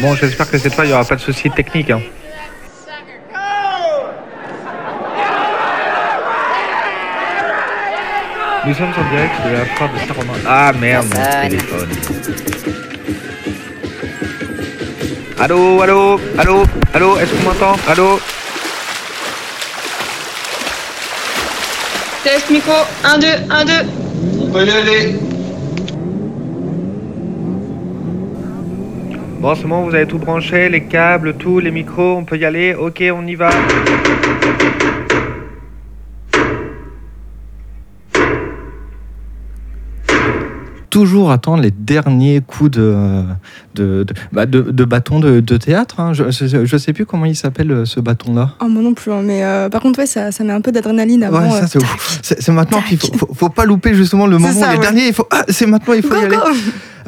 Bon, j'espère que cette fois, il n'y aura pas de soucis techniques. hein. Nous sommes en direct de la foire de Saint-Romain. Ah merde, mon Personne. téléphone. Allô, allô, allô, allô, est-ce qu'on m'entend? Allô? Test micro, 1, 2, 1, 2. On peut y aller. Bon, c'est bon, vous avez tout branché, les câbles, tout, les micros, on peut y aller Ok, on y va. Toujours attendre les derniers coups de, de, de, bah, de- de bâton de, théâtre. hein. Je, je sais plus comment il s'appelle euh, ce bâton-là. Oh, moi non plus, hein, mais euh, par contre, ouais, ça, ça met un peu d'adrénaline avant. Ouais, euh, c'est maintenant qu'il faut, faut, faut pas louper justement le moment. ça, les ouais. derniers, il faut. Ah, c'est maintenant, il faut y Go, aller.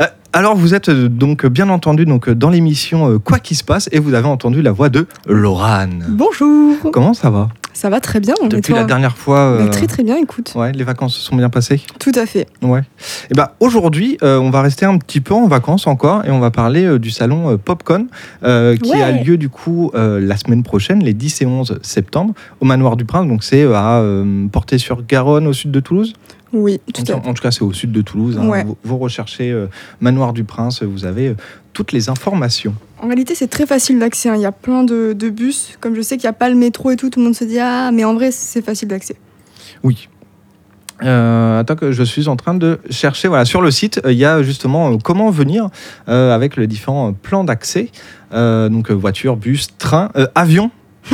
Euh, alors vous êtes donc bien entendu donc dans l'émission Quoi qui se passe et vous avez entendu la voix de Laurane. Bonjour Comment ça va? Ça va très bien, Depuis la dernière fois. Bah, euh, Très très bien, écoute. Ouais, les vacances se sont bien passées. Tout à fait. Ouais. Et ben aujourd'hui, euh, on va rester un petit peu en vacances encore et on va parler euh, du salon euh, Popcon euh, qui Ouais. a lieu du coup la semaine prochaine, les 10 et 11 septembre, au Manoir du Prince. Donc c'est à Portée-sur-Garonne, au sud de Toulouse. Oui, tout En, à fait. en tout cas, c'est au sud de Toulouse. hein. Ouais. Vous, vous recherchez euh, Manoir du Prince, vous avez euh, toutes les informations. En réalité, c'est très facile d'accès. hein. Il y a plein de, de bus. Comme je sais qu'il n'y a pas le métro et tout, tout le monde se dit Ah, mais en vrai, c'est facile d'accès. Oui. Euh, attends que je suis en train de chercher. Voilà, sur le site, euh, il y a justement euh, comment venir avec les différents plans d'accès. Donc voiture, bus, train, avion.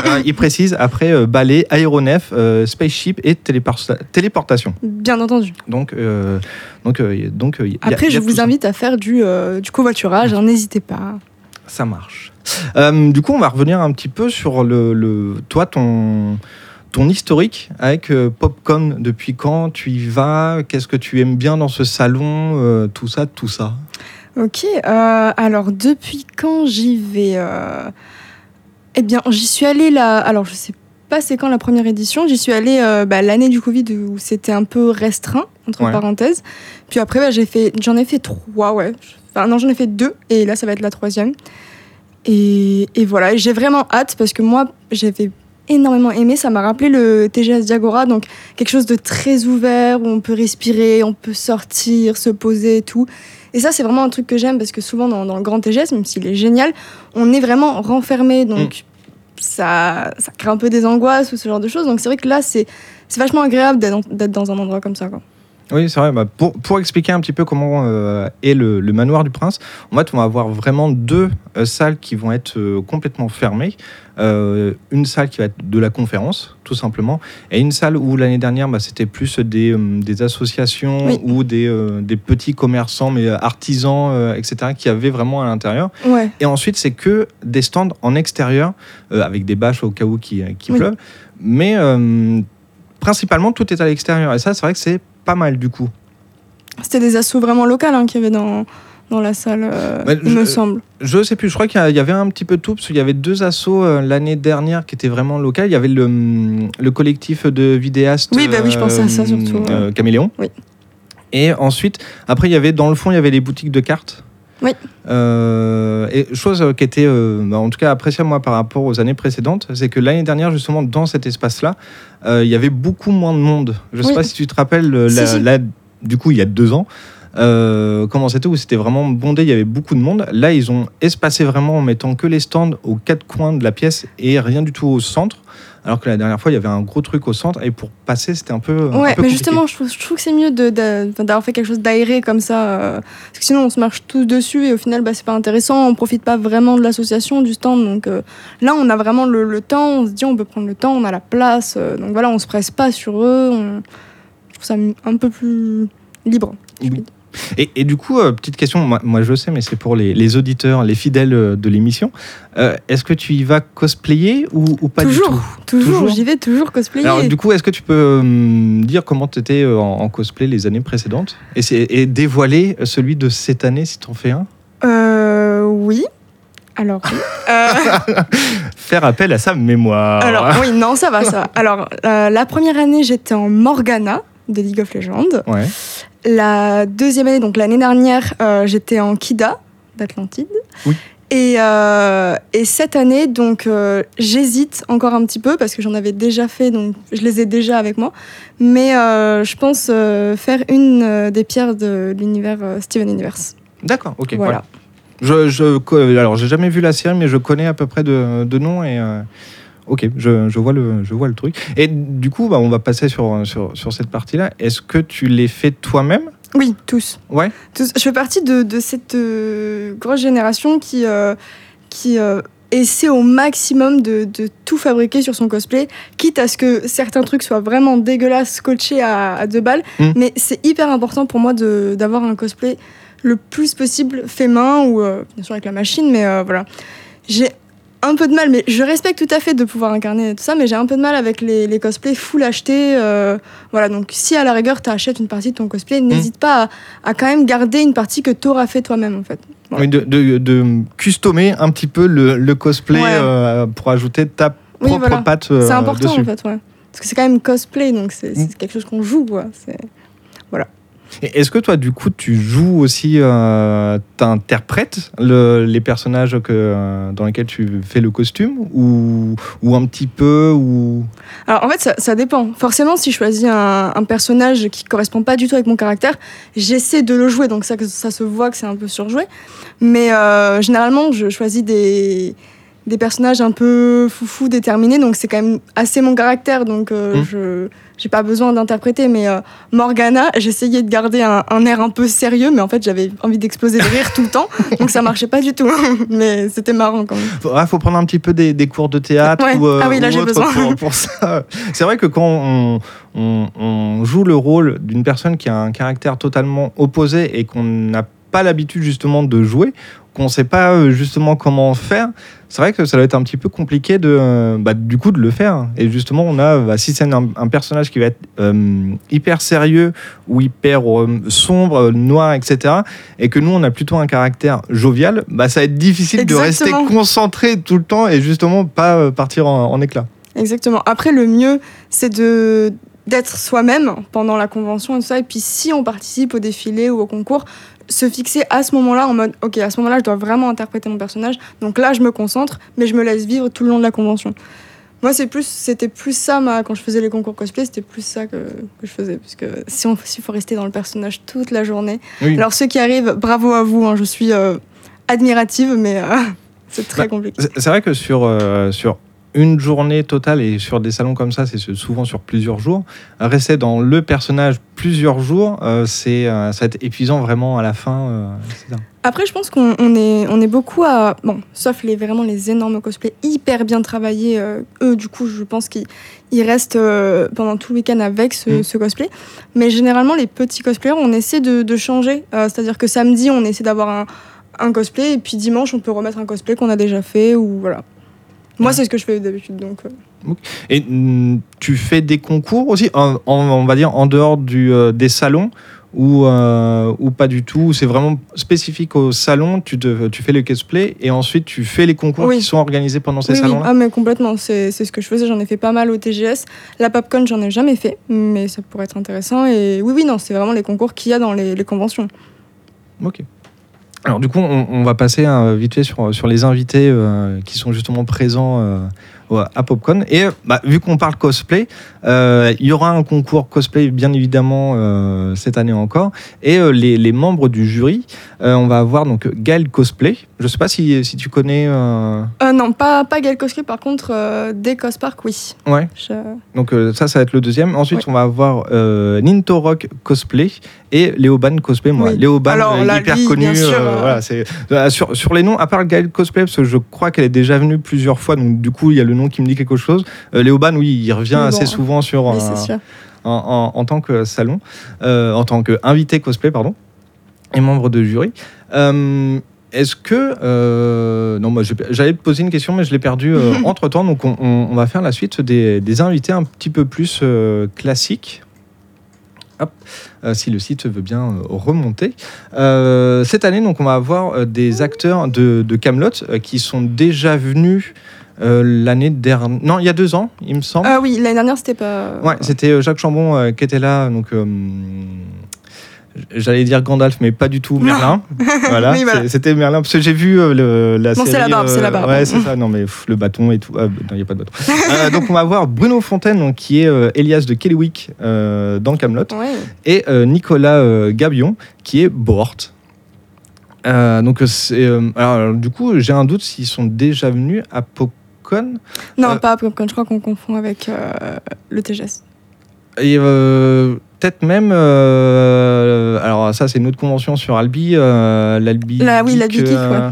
Euh, il précise après euh, balai, aéronef, euh, spaceship et télépor- téléportation. Bien entendu. Donc, euh, donc, euh, donc euh, y a- Après, y a je tout vous ça. invite à faire du, euh, du covoiturage. hein, N'hésitez pas. Ça marche. Euh, du coup, on va revenir un petit peu sur le, le- toi, ton, ton historique avec euh, Popcorn. Depuis quand tu y vas? Qu'est-ce que tu aimes bien dans ce salon? Euh, Tout ça, tout ça. Ok, euh, alors depuis quand j'y vais euh, Eh bien, j'y suis allée là. Alors, je sais pas c'est quand la première édition. J'y suis allée euh, bah, l'année du Covid où c'était un peu restreint, entre Ouais. parenthèses. Puis après, bah, j'ai fait, j'en ai fait trois, ouais. Enfin, non, j'en ai fait deux et là, ça va être la troisième. Et, et voilà, j'ai vraiment hâte parce que moi, j'avais énormément aimé. Ça m'a rappelé le TGS Diagora, donc quelque chose de très ouvert où on peut respirer, on peut sortir, se poser et tout. Et ça, c'est vraiment un truc que j'aime parce que souvent dans, le grand TGS, même s'il est génial, on est vraiment renfermé. Donc ça, ça crée un peu des angoisses ou ce genre de choses. Donc c'est vrai que là, c'est vachement agréable d'être dans- un endroit comme ça. Oui, c'est vrai. Bah, pour, pour expliquer un petit peu comment euh, est le, le manoir du prince, en fait, on va avoir vraiment deux euh, salles qui vont être euh, complètement fermées. Une salle qui va être de la conférence, tout simplement, et une salle où l'année dernière, bah, c'était plus des, des associations Oui. ou des, des petits commerçants, mais artisans, etc., qui avaient vraiment à l'intérieur. Ouais. Et ensuite, c'est que des stands en extérieur, avec des bâches au cas où qui, qui Oui. Mais principalement, tout est à l'extérieur. Et ça, c'est vrai que c'est pas mal du coup. C'était des assos vraiment locales hein, qu'il y avait dans, dans la salle, euh, il je- me semble. Je sais plus, je crois qu'il y avait un petit peu de tout, parce qu'il y avait deux assos euh, l'année dernière qui étaient vraiment locales. Il y avait le, le collectif de vidéastes. Oui, bah oui, je pensais à ça surtout, euh, Caméléon. Oui. Et ensuite, après, il y avait dans le fond, il y avait les boutiques de cartes. Oui. Euh, et chose qui était, euh, bah, en tout cas, appréciable moi par rapport aux années précédentes, c'est que l'année dernière, justement, dans cet espace-là, euh, il y avait beaucoup moins de monde. Je sais Oui. pas si tu te rappelles, euh, Si, la- si. la- du coup, il y a deux ans. euh, comment c'était où c'était vraiment bondé, il y avait beaucoup de monde. Là, ils ont espacé vraiment en mettant que les stands aux quatre coins de la pièce et rien du tout au centre. Alors que la dernière fois, il y avait un gros truc au centre et pour passer, c'était un peu. un Ouais, peu mais justement, je trouve, je trouve que c'est mieux d'avoir fait quelque chose d'aéré comme ça. euh, parce que sinon, on se marche tous dessus et au final, bah, c'est pas intéressant. On profite pas vraiment de l'association, du stand. Donc euh, là, on a vraiment le, le temps. On se dit, on peut prendre le temps, on a la place. euh, donc voilà, on se presse pas sur eux. on- Je trouve ça un peu plus libre. Oui. Et, et du coup, euh, petite question, moi, moi, je sais, mais c'est pour les, les auditeurs, les fidèles euh, de l'émission. Euh, est-ce que tu y vas cosplayer ou, ou pas toujours, du tout toujours, Toujours j'y vais toujours cosplayer. Alors, du coup, est-ce que tu peux euh, me dire comment tu étais en, en cosplay les années précédentes et, dévoiler celui de cette année si tu en fais un? Euh, oui. Alors, oui. Euh, Faire appel à sa mémoire. Alors, oui, non, ça va, ça va. Alors, euh, la première année, j'étais en Morgana. De League of Legends. Ouais. La deuxième année, donc l'année dernière, euh, j'étais en Kida d'Atlantide. Oui. Et, euh, et cette année, donc euh, j'hésite encore un petit peu parce que j'en avais déjà fait, donc je les ai déjà avec moi. Mais je pense faire une des pierres de l'univers Steven Universe. D'accord, ok. voilà. Je, je, co- alors, j'ai jamais vu la série, mais je connais à peu près de, de noms et. Ok, je, je vois le, je vois le truc. Et du coup, bah, on va passer sur, sur, sur cette partie-là. Est-ce que tu les fais toi-même? Oui, tous. Ouais. Tous. Je fais partie de, de cette euh, grosse génération qui, euh, qui euh, essaie au maximum de, de tout fabriquer sur son cosplay, quitte à ce que certains trucs soient vraiment dégueulasses, scotchés à, à deux balles. Mm. Mais c'est hyper important pour moi d'avoir un cosplay le plus possible fait main ou euh, bien sûr avec la machine, mais voilà. J'ai un peu de mal, mais je respecte tout à fait de pouvoir incarner tout ça, mais j'ai un peu de mal avec les, les cosplays full achetés. euh, voilà, donc si à la rigueur tu achètes une partie de ton cosplay, n'hésite pas à, à quand même garder une partie que tu auras fait toi-même en fait. Voilà. Oui, de, de, de customer un petit peu le, le cosplay Ouais. euh, pour ajouter ta Oui, propre voilà. patte euh, c'est important dessus. en fait, ouais. Parce que c'est quand même cosplay, donc c'est c'est Mm. quelque chose qu'on joue, quoi. Et Est-ce que toi, du coup, tu joues aussi, euh, t'interprètes le- les personnages que, euh, dans lesquels tu fais le costume ou, ou un petit peu ou... Alors en fait, ça, ça dépend. Forcément, si je choisis un, un personnage qui correspond pas du tout avec mon caractère, j'essaie de le jouer, donc ça, ça se voit que c'est un peu surjoué. Mais euh, généralement, je choisis des, des personnages un peu foufou, déterminés, donc c'est quand même assez mon caractère, donc euh, Mm. je j'ai pas besoin d'interpréter. Mais euh, Morgana, j'essayais de garder un, un air un peu sérieux, mais en fait, j'avais envie d'exploser de rire tout le temps, donc ça marchait pas du tout. mais c'était marrant quand même. Faut, ah, faut prendre un petit peu des, des cours de théâtre Ouais. ou, euh, Ah oui, là, ou j'ai autre. Pour, pour ça. C'est vrai que quand on, on- on joue le rôle d'une personne qui a un caractère totalement opposé et qu'on n'a pas l'habitude justement de jouer, qu'on ne sait pas euh, justement comment faire, c'est vrai que ça doit être un petit peu compliqué de, euh, bah, du coup de le faire. Et justement, on a, bah, si c'est un, un personnage qui va être euh, hyper sérieux ou hyper euh, sombre, noir, etc., et que nous, on a plutôt un caractère jovial, bah, ça va être difficile de rester concentré tout le temps et justement pas partir en, en éclat. Exactement. Après, le mieux, c'est de d'être soi-même pendant la convention et tout ça. Et puis, si on participe au défilé ou au concours, se fixer à ce moment-là en mode, ok, à ce moment-là, je dois vraiment interpréter mon personnage. Donc là, je me concentre, mais je me laisse vivre tout le long de la convention. Moi, c'est plus, c'était plus ça, ma, quand je faisais les concours cosplay, c'était plus ça que, que je faisais. Parce que si on, s'il faut rester dans le personnage toute la journée. Oui. Alors, ceux qui arrivent, bravo à vous, hein, je suis euh, admirative, mais euh, c'est très Bah, compliqué. C'est c'est vrai que sur, euh, sur une journée totale et sur des salons comme ça, c'est souvent sur plusieurs jours. Rester dans le personnage plusieurs jours, euh, c'est euh, ça va être épuisant vraiment à la fin. euh, etc. Après, je pense qu'on on est, on est beaucoup à. Bon, sauf les, vraiment les énormes cosplays hyper bien travaillés. eux, du coup, je pense qu'ils ils restent pendant tout le week-end avec ce, Mm. ce cosplay. Mais généralement, les petits cosplayers, on essaie de, de changer. C'est-à-dire que samedi, on essaie d'avoir un, un cosplay. Et puis dimanche, on peut remettre un cosplay qu'on a déjà fait. Ou voilà. Moi, c'est ce que je fais d'habitude. Donc, euh, Et mm, tu fais des concours aussi, en- en- on va dire en dehors du, euh, des salons ou, euh, ou pas du tout C'est vraiment spécifique au salon, tu, te- tu fais le cosplay et ensuite tu fais les concours Oui. qui sont organisés pendant ces oui, oui. salons-là Ah, mais complètement. C'est c'est ce que je faisais. J'en ai fait pas mal au TGS. La Popcon, j'en ai jamais fait. Mais ça pourrait être intéressant. Et oui, oui, non, c'est vraiment les concours qu'il y a dans les, les conventions. Ok. Alors du coup, on, va passer euh, vite fait sur, sur les invités euh, qui sont justement présents euh, à Popcorn. Et bah, vu qu'on parle cosplay, euh, il y aura un concours cosplay bien évidemment euh, cette année encore. Et euh, les, les membres du jury, on va avoir donc Gaël Cosplay. Je sais pas si, si tu connais. non, pas, pas Gal Cosplay, par contre, des Cospark, oui. Ouais. Je- Donc ça, ça va être le deuxième. Ensuite, Ouais. on va avoir Ninto Rock Cosplay et Léoban Cosplay. Moi, Oui. Léoban, Alors, là, hyper lui, connu. voilà, c'est sur, sur les noms, à part Gaël Cosplay, parce que je crois qu'elle est déjà venue plusieurs fois. Donc du coup, il y a le nom qui me dit quelque chose. Léoban, oui, il revient bon, assez souvent sur oui, euh, en, en- en tant que salon, euh, en tant qu'invité cosplay, pardon, et membre de jury. Euh, est-ce que. euh, non, moi j'allais te poser une question, mais je l'ai perdue entre temps. Donc on, on- on va faire la suite des, des invités un petit peu plus classiques. Hop, euh, si le site veut bien euh, remonter. Euh, cette année, donc, on va avoir des acteurs de, de Camelot qui sont déjà venus euh, l'année dernière. Non, il y a deux ans, il me semble. Ah oui, l'année dernière, c'était pas. Ouais, c'était euh, Jacques Chambon euh, qui était là. Donc, j'allais dire Gandalf, mais pas du tout Merlin. voilà, c'était Merlin parce que j'ai vu le, la Non, c'est la barbe, c'est la barbe. Ouais, c'est ça. Non, mais pff, le bâton et tout. Ah, non, il n'y a pas de bâton. Donc, on va voir Bruno Fontaine, donc, qui est Elias de Kellywick dans Camelot, Ouais. et Nicolas Gabion, qui est Bohort. Donc, c'est. alors, du coup, j'ai un doute s'ils sont déjà venus à Non, Euh, pas Popcorn, je crois qu'on confond avec euh, le TGS. Et euh, peut-être même. alors, ça, c'est une autre convention sur Albi. L'Albi. La- oui, l'Albi Geek, euh,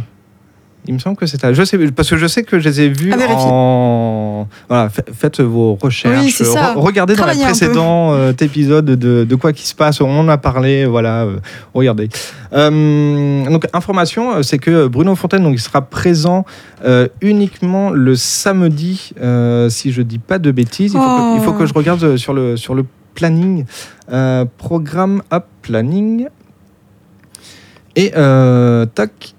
Il me semble que c'est. Je sais, parce que je sais que je les ai vus À Voilà, fa- faites vos recherches. Oui. Re- regardez dans les précédents euh, épisodes de, de quoi qui se passe. On en a parlé. Voilà, euh, regardez. Euh, donc, information, c'est que Bruno Fontaine, donc, il sera présent uniquement le samedi, si je dis pas de bêtises. Il faut, que, il faut que je regarde euh, sur le, sur le planning. Euh, programme up planning. Et euh, tac,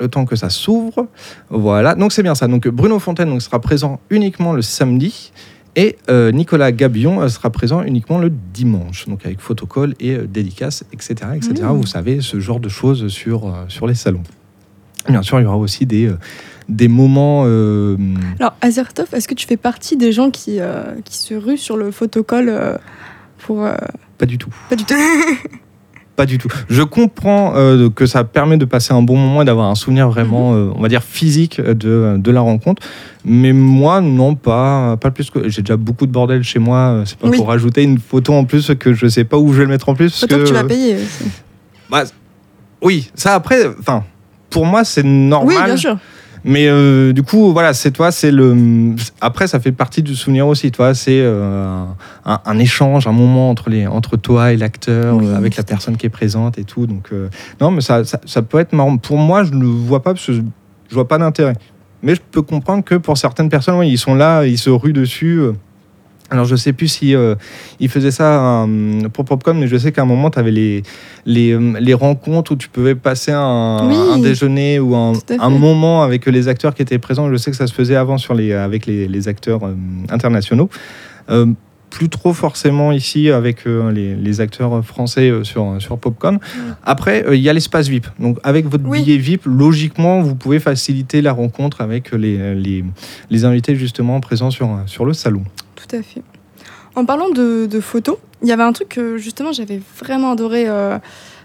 le temps que ça s'ouvre. Voilà, donc c'est bien ça. Donc Bruno Fontaine donc, sera présent uniquement le samedi. Et euh, Nicolas Gabion euh, sera présent uniquement le dimanche, donc avec photocall et euh, dédicace, etc. etc. Mmh. Vous savez, ce genre de choses sur, euh, sur les salons. Bien sûr, il y aura aussi des, des moments... euh, Alors, Azertov, est-ce que tu fais partie des gens qui, euh, qui se ruent sur le photocall euh, pour. euh, pas du tout. Pas du tout? Pas du tout. Je comprends euh, que ça permet de passer un bon moment et d'avoir un souvenir vraiment, Mhm. euh, on va dire, physique de, de la rencontre. Mais moi, non, pas, pas plus que. J'ai déjà beaucoup de bordel chez moi. euh, C'est pas Oui. pour rajouter une photo en plus que je sais pas où je vais le mettre en plus. Photo que, que- tu vas payer aussi. Bah, oui, ça après, enfin, pour moi, c'est normal. Oui, bien sûr. Mais euh, du coup, voilà, c'est toi, c'est le. Après, ça fait partie du souvenir aussi, toi. C'est euh, un, un échange, un moment entre les, entre toi et l'acteur, Oui, avec la personne qui est présente et tout. Donc, euh, non, mais ça, ça, ça peut être marrant. Pour moi, je ne le vois pas parce que je, je vois pas d'intérêt. Mais je peux comprendre que pour certaines personnes, ouais, ils sont là, ils se ruent dessus. Alors, je sais plus si euh, ils faisaient ça euh, pour Popcorn, mais je sais qu'à un moment, tu avais les, les, euh, les rencontres où tu pouvais passer un, Oui. un déjeuner ou un, moment avec les acteurs qui étaient présents. Je sais que ça se faisait avant sur les, avec les, les acteurs euh, internationaux. Euh, plus trop forcément ici avec les, les acteurs français sur, sur Popcorn. Après, il y a l'espace VIP. Donc, avec votre Oui. billet VIP, logiquement, vous pouvez faciliter la rencontre avec les, les, les invités justement présents sur, sur le salon. Tout à fait. En parlant de, photos, il y avait un truc que justement j'avais vraiment adoré. euh,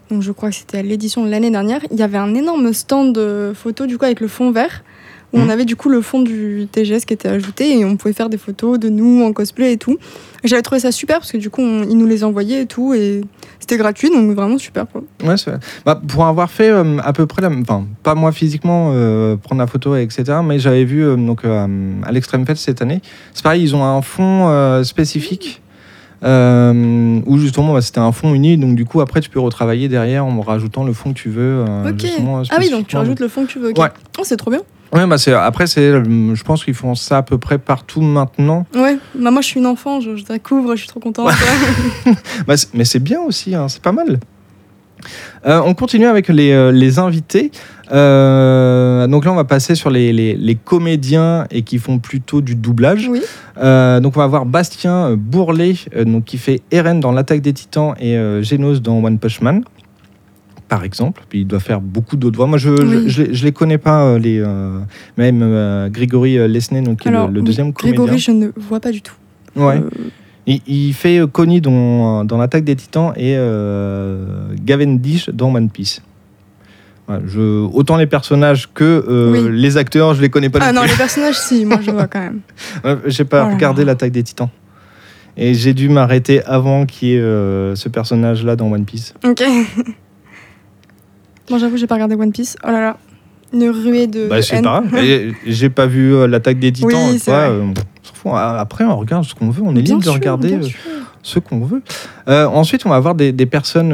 donc je crois que c'était à l'édition de l'année dernière. Il y avait un énorme stand de photos du coup avec le fond vert où on Mhm. avait du coup le fond du TGS qui était ajouté et on pouvait faire des photos de nous en cosplay et tout. J'avais trouvé ça super parce que du coup on- ils nous les envoyaient et tout et c'était gratuit donc vraiment super. Quoi. Ouais, c'est- bah, pour avoir fait euh, à peu près la même, enfin pas moi physiquement euh, prendre la photo etc, mais j'avais vu euh, donc à l'Extreme Fest cette année. C'est pareil, ils ont un fond spécifique euh, où justement bah, c'était un fond uni, donc du coup après tu peux retravailler derrière en rajoutant le fond que tu veux. euh, ok. Ah oui donc tu rajoutes le fond que tu veux. Ouais. Oh, c'est trop bien. Ouais, bah c'est après c'est, euh, je pense qu'ils font ça à peu près partout maintenant. Ouais. Bah, moi je suis une enfant, je, je découvre, je suis trop contente. Bah, mais c'est bien aussi, hein, c'est pas mal. Euh, on continue avec les, euh, les invités. Euh, donc là, on va passer sur les, les- les comédiens et qui font plutôt du doublage. oui. Euh, donc on va avoir Bastien Bourlet, donc, qui fait Eren dans L'Attaque des Titans et Genos dans One Punch Man. Par exemple, puis il doit faire beaucoup d'autres voix. Moi, je ne Oui. les- connais pas, euh, les, euh, même euh, Grégory euh, Lesney, donc, qui est le- oui, deuxième comédien. Grégory je ne vois pas du tout. Ouais. Euh, Il, il fait Connie dans, dans l'Attaque des Titans et Gavendish dans One Piece. Je, autant les personnages que Oui. les acteurs, je les connais pas Ah non, les personnages, si, moi je vois quand même. J'ai pas Oh regardé l'Attaque des Titans. Et j'ai dû m'arrêter avant qu'il y ait ce personnage-là dans One Piece. Ok. Bon, j'avoue, j'ai pas regardé One Piece. Oh là là. Une ruée de. Bah, c'est pas J'ai pas vu euh, l'Attaque des Titans. Oui, vrai. euh, on fout. Après, on regarde ce qu'on veut. On est Bien libre de regarder. euh, ce qu'on veut. Euh, ensuite, on va avoir des, des personnes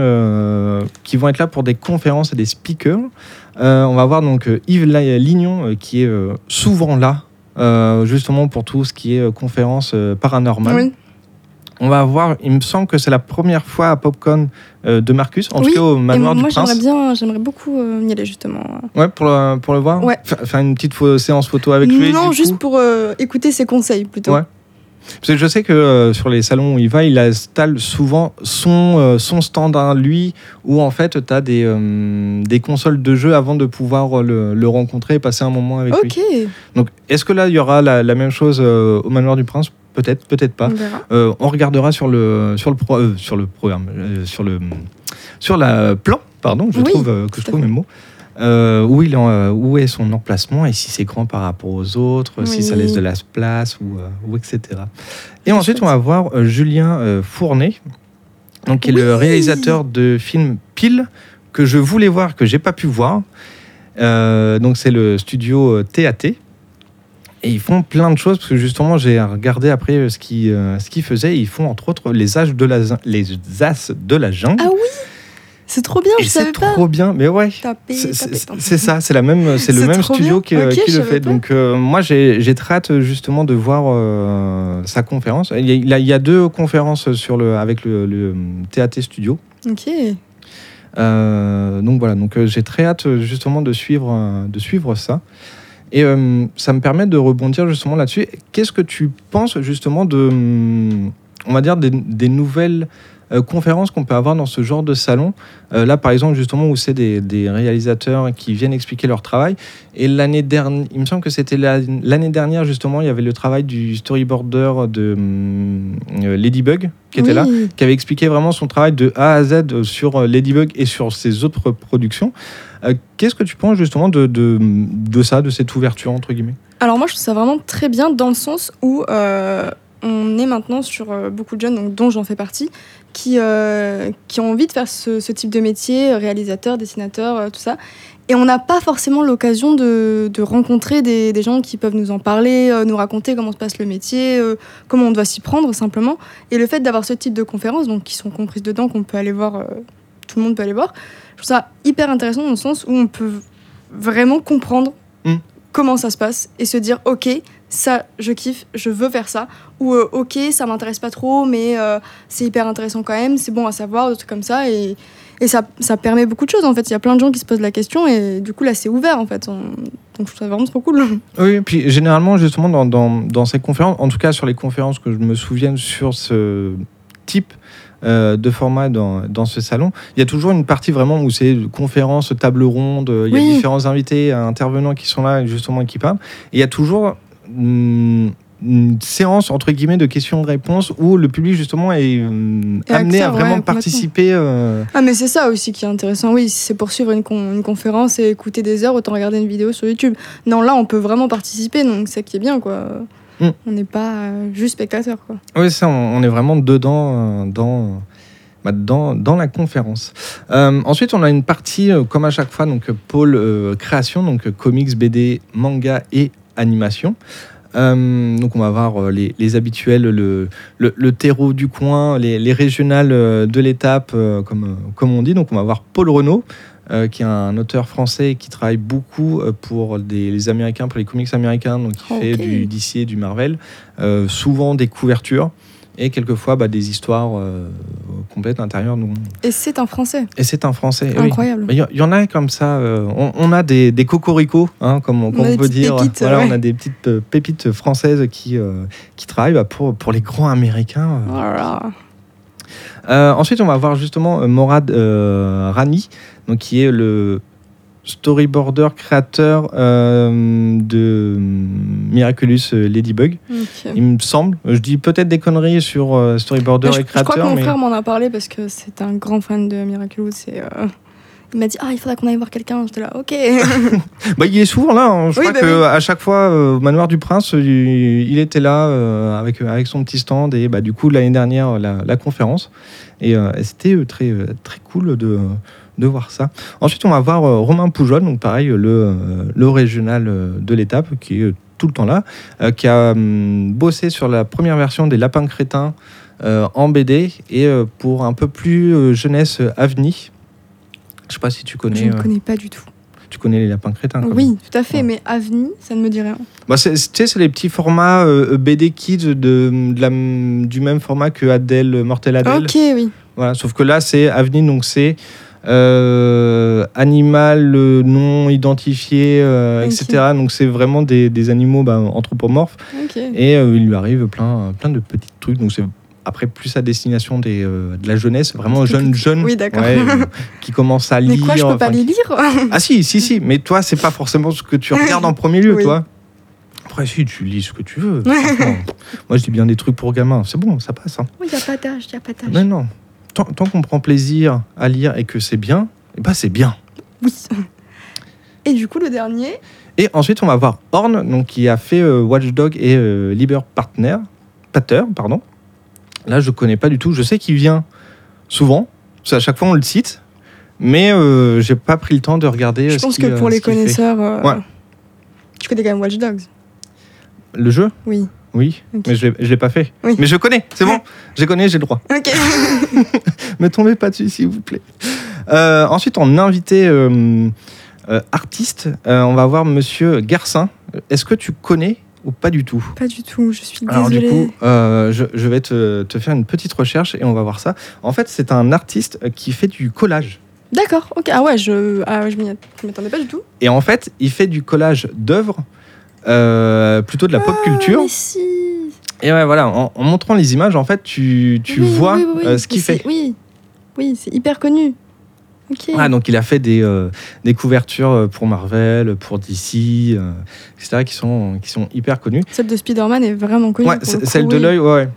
qui vont être là pour des conférences et des speakers. On va avoir donc Yves Lignon qui est souvent là, justement pour tout ce qui est conférence paranormale. Oui. On va avoir, il me semble que c'est la première fois à Popcorn euh, de Marcus, en Oui, tout cas au manoir moi, du Prince. j'aimerais bien, j'aimerais beaucoup euh, y aller justement. Ouais, pour le, pour le voir Ouais. Fa- Faire une petite séance photo avec lui non, juste coup pour euh, écouter ses conseils plutôt. Ouais. Parce que je sais que euh, sur les salons où il va, il installe souvent son, euh, son stand à lui, où en fait, tu as des, euh, des consoles de jeux avant de pouvoir le, le rencontrer et passer un moment avec Ok, lui. Donc, est-ce que là, il y aura la, la même chose au Manoir du Prince Peut-être, peut-être pas. on. Euh, on regardera sur le, sur le, pro- euh, sur le programme, euh, sur le sur la plan, pardon, je Oui, trouve que je trouve mes mots. Euh, où, il en, euh, où est son emplacement et si c'est grand par rapport aux autres, si ça laisse de la place ou, euh, ou etc. Et ensuite, on va voir Julien Fournet, donc, qui est le réalisateur de film Pile, que je voulais voir, que j'ai pas pu voir. Donc, c'est le studio TAT. Et ils font plein de choses, parce que justement, j'ai regardé après euh, ce qu'ils euh, ce qu'ils faisaient. Ils font entre autres les As de la, les As de la jungle. Ah oui, c'est trop bien, et je c'est savais pas. trop bien. Mais ouais, c'est c'est- c'est ça, c'est la même, c'est le C'est même studio qui, euh, le fait. pas. Donc euh, moi j'ai j'ai très hâte justement de voir euh, sa conférence. Il y, a, il y deux conférences sur le avec le, le TAT Studio. Ok. Euh, donc voilà, donc euh, j'ai très hâte euh, justement de suivre euh, de suivre ça. Et euh, ça me permet de rebondir justement là-dessus. Qu'est-ce que tu penses justement de, on va dire, des, des nouvelles euh, conférences qu'on peut avoir dans ce genre de salon? Euh, Là, par exemple, justement, où c'est des, des réalisateurs qui viennent expliquer leur travail. Et l'année dernière, il me semble que c'était la- l'année dernière, justement, il y avait le travail du storyboarder de Ladybug qui était là qui avait expliqué vraiment son travail de A à Z sur Ladybug et sur ses autres productions. Euh, Qu'est-ce que tu penses justement de, de, ça, de cette ouverture entre guillemets? Alors moi je trouve ça vraiment très bien dans le sens où euh, on est maintenant sur euh, beaucoup de jeunes, dont j'en fais partie, qui, qui ont envie de faire ce, type de métier, réalisateur, dessinateur, tout ça. Et on n'a pas forcément l'occasion de, de rencontrer des, des gens qui peuvent nous en parler, nous raconter comment se passe le métier, comment on doit s'y prendre simplement. Et le fait d'avoir ce type de conférences, donc qui sont comprises dedans, qu'on peut aller voir, tout le monde peut aller voir, je trouve ça hyper intéressant dans le sens où on peut vraiment comprendre Mm. comment ça se passe et se dire ok ça je kiffe je veux faire ça. Ou euh, ok ça m'intéresse pas trop mais euh, c'est hyper intéressant quand même c'est bon à savoir des trucs comme ça. Et, et ça, ça permet beaucoup de choses en fait. Il y a plein de gens qui se posent la question et du coup là c'est ouvert en fait. On- donc je trouve ça vraiment trop cool. Oui, puis généralement justement dans, dans, dans ces conférences, en tout cas sur les conférences que je me souvienne sur ce type euh, de format dans, dans ce salon, il y a toujours une partie vraiment où c'est conférence, table ronde, il y a Oui. différents invités, intervenants qui sont là justement et qui parlent. Et il y a toujours hum, une séance entre guillemets de questions-réponses où le public justement est Et amené à vraiment participer. euh, ah mais c'est ça aussi qui est intéressant oui si c'est pour suivre une, con- une conférence et écouter des heures autant regarder une vidéo sur YouTube non là on peut vraiment participer donc c'est ça qui est bien quoi On n'est pas euh, juste spectateur quoi Oui, ça, on, est vraiment dedans, euh, dans, bah, dans, dans la conférence. Euh, ensuite, on a une partie, comme à chaque fois, donc pôle création, donc comics, BD, manga et animation. Donc on va voir les, les habituels, le, le, terreau du coin, les, les régionales de l'étape, comme, comme on dit. Donc on va voir Paul Renault, euh, qui est un auteur français qui travaille beaucoup euh, pour des, les Américains, pour les comics américains, donc qui fait du DC et du Marvel, Euh, souvent des couvertures et quelquefois bah, des histoires euh, complètes à l'intérieur. donc- et c'est un français Et c'est un français. incroyable Il y, en a comme ça. euh, on, on a des, des cocoricots, hein, comme on, comme peut dire. pépites, voilà, ouais. On a des petites pépites françaises qui, euh, qui travaillent bah, pour, pour les grands américains. Là là. Euh, ensuite, on va voir justement Morad Rani, donc, qui est le storyboarder créateur euh, de Miraculous euh, Ladybug. Il me semble. Je dis peut-être des conneries sur euh, storyboarder je, et je crois que créateur, mon mais frère m'en a parlé parce que c'est un grand fan de Miraculous et euh, il m'a dit ah il faudrait qu'on aille voir quelqu'un j'étais là ok Bah, il est souvent là. hein. Je Oui, crois bah que à chaque fois, au Manoir du Prince, il, il était là avec, avec son petit stand. Et bah, du coup, l'année dernière, la, la conférence. Et euh, c'était très, très cool de, de voir ça. Ensuite, on va voir euh, Romain Poujol, donc pareil, le, euh, le régional euh, de l'étape, qui est euh, tout le temps là, euh, qui a hum, bossé sur la première version des Lapins Crétins euh, en BD et euh, pour un peu plus euh, jeunesse euh, Avni. Je sais pas si tu connais. je ne euh, connais pas du tout Tu connais les lapins crétins même. Oui, tout à fait, Ouais. mais Avni, ça ne me dit rien. Bah, tu sais, c'est les petits formats euh, BD Kids de, de la- du même format que Adèle, Mortel Adèle. Ok, oui. Voilà, sauf que là, c'est Avni, donc c'est euh, animal non identifié, euh, etc. Donc c'est vraiment des, des animaux bah, anthropomorphes. Et euh, il lui arrive plein, plein de petits trucs. Donc c'est après plus à destination des, euh, de la jeunesse, vraiment jeune, jeune, Oui, euh, qui commence à Mais lire. quoi, je peux pas les lire Ah si, si, si. Mais toi, c'est pas forcément ce que tu regardes en premier lieu, Oui. toi. Après, si, tu lis ce que tu veux. Moi, je dis bien des trucs pour gamins. C'est bon, ça passe. Hein. Il n'y a pas d'âge, il n'y a pas d'âge. Non, non. Tant, tant qu'on prend plaisir à lire et que c'est bien, eh ben, c'est bien. Oui. Et du coup, le dernier, Et ensuite, on va voir Horn, donc, qui a fait euh, Watchdog et euh, Liber Partner, Pater, pardon. Là, je connais pas du tout. Je sais qu'il vient souvent. Parce qu'à chaque fois, on le cite. Mais euh, j'ai pas pris le temps de regarder. je euh, ce pense que euh, pour les connaisseurs, euh, Ouais. tu connais quand même Watch Dogs. Le jeu? Oui. Oui, mais je l'ai- je l'ai pas fait. Oui. Mais je connais, c'est bon. Je connais, j'ai le droit. Ok. Me tombez pas dessus, s'il vous plaît. Euh, ensuite, en invité euh, euh, artiste, euh, on va voir Monsieur Garcin. Est-ce que tu connais ou pas du tout? Pas du tout, je suis Alors désolée. du coup, euh, je, je vais te, te faire une petite recherche et on va voir ça. En fait, c'est un artiste qui fait du collage. D'accord, ok. Ah ouais, je, ah, je m'y je m'y attendais pas du tout. Et en fait, il fait du collage d'œuvres, euh, plutôt de la pop culture. Ah, mais si. Et ouais, voilà, en, en montrant les images, en fait, tu, tu Oui, vois oui, oui, oui. euh, ce qu'il fait. Oui, oui, c'est hyper connu. Ok. Ah, donc il a fait des, euh, des couvertures pour Marvel, pour DC, etc., qui sont, qui sont hyper connues. Celle de Spider-Man est vraiment connue. Ouais, coup, celle de l'œil, ouais.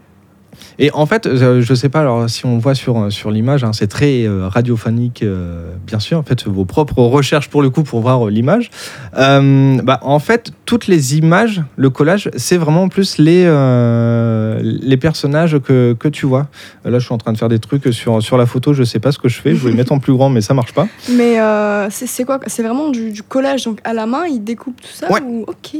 Et en fait, euh, je sais pas, alors si on voit sur, sur l'image, hein, c'est très euh, radiophonique, euh, bien sûr. En fait, vos propres recherches pour le coup pour voir euh, l'image. Euh, bah, en fait, toutes les images, le collage, c'est vraiment plus les, euh, les personnages que, que tu vois. Euh, Là, je suis en train de faire des trucs sur, sur la photo, je sais pas ce que je fais. Je voulais mettre en plus grand, mais ça marche pas. Mais euh, c'est quoi? C'est vraiment du, du collage, donc à la main, il découpe tout ça Ouais. ou... Ok.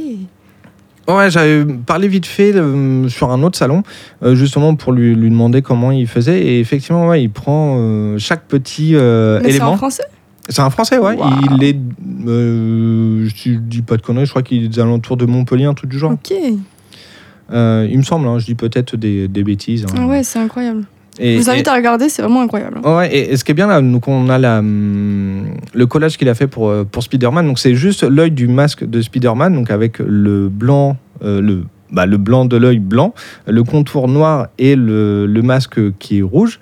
Ouais, j'avais parlé vite fait euh, sur un autre salon, euh, justement pour lui, lui demander comment il faisait. Et effectivement, ouais, il prend euh, chaque petit Mais c'est en élément. français? C'est un Français, ouais. Waouh. Il est, je dis pas de conneries, je crois qu'il est des alentours de Montpellier, un truc du genre. Ok. Il me semble, hein, je dis peut-être des, des bêtises. hein. Ah ouais, c'est incroyable. Et, je vous invite et- à regarder, c'est vraiment incroyable. Ouais, et, et ce qui est bien là, donc on a la, hum, le collage qu'il a fait pour, euh, pour Spider-Man. Donc c'est juste l'œil du masque de Spider-Man, donc avec le blanc, euh, le, bah, le blanc de l'œil blanc, le contour noir et le, le masque qui est rouge.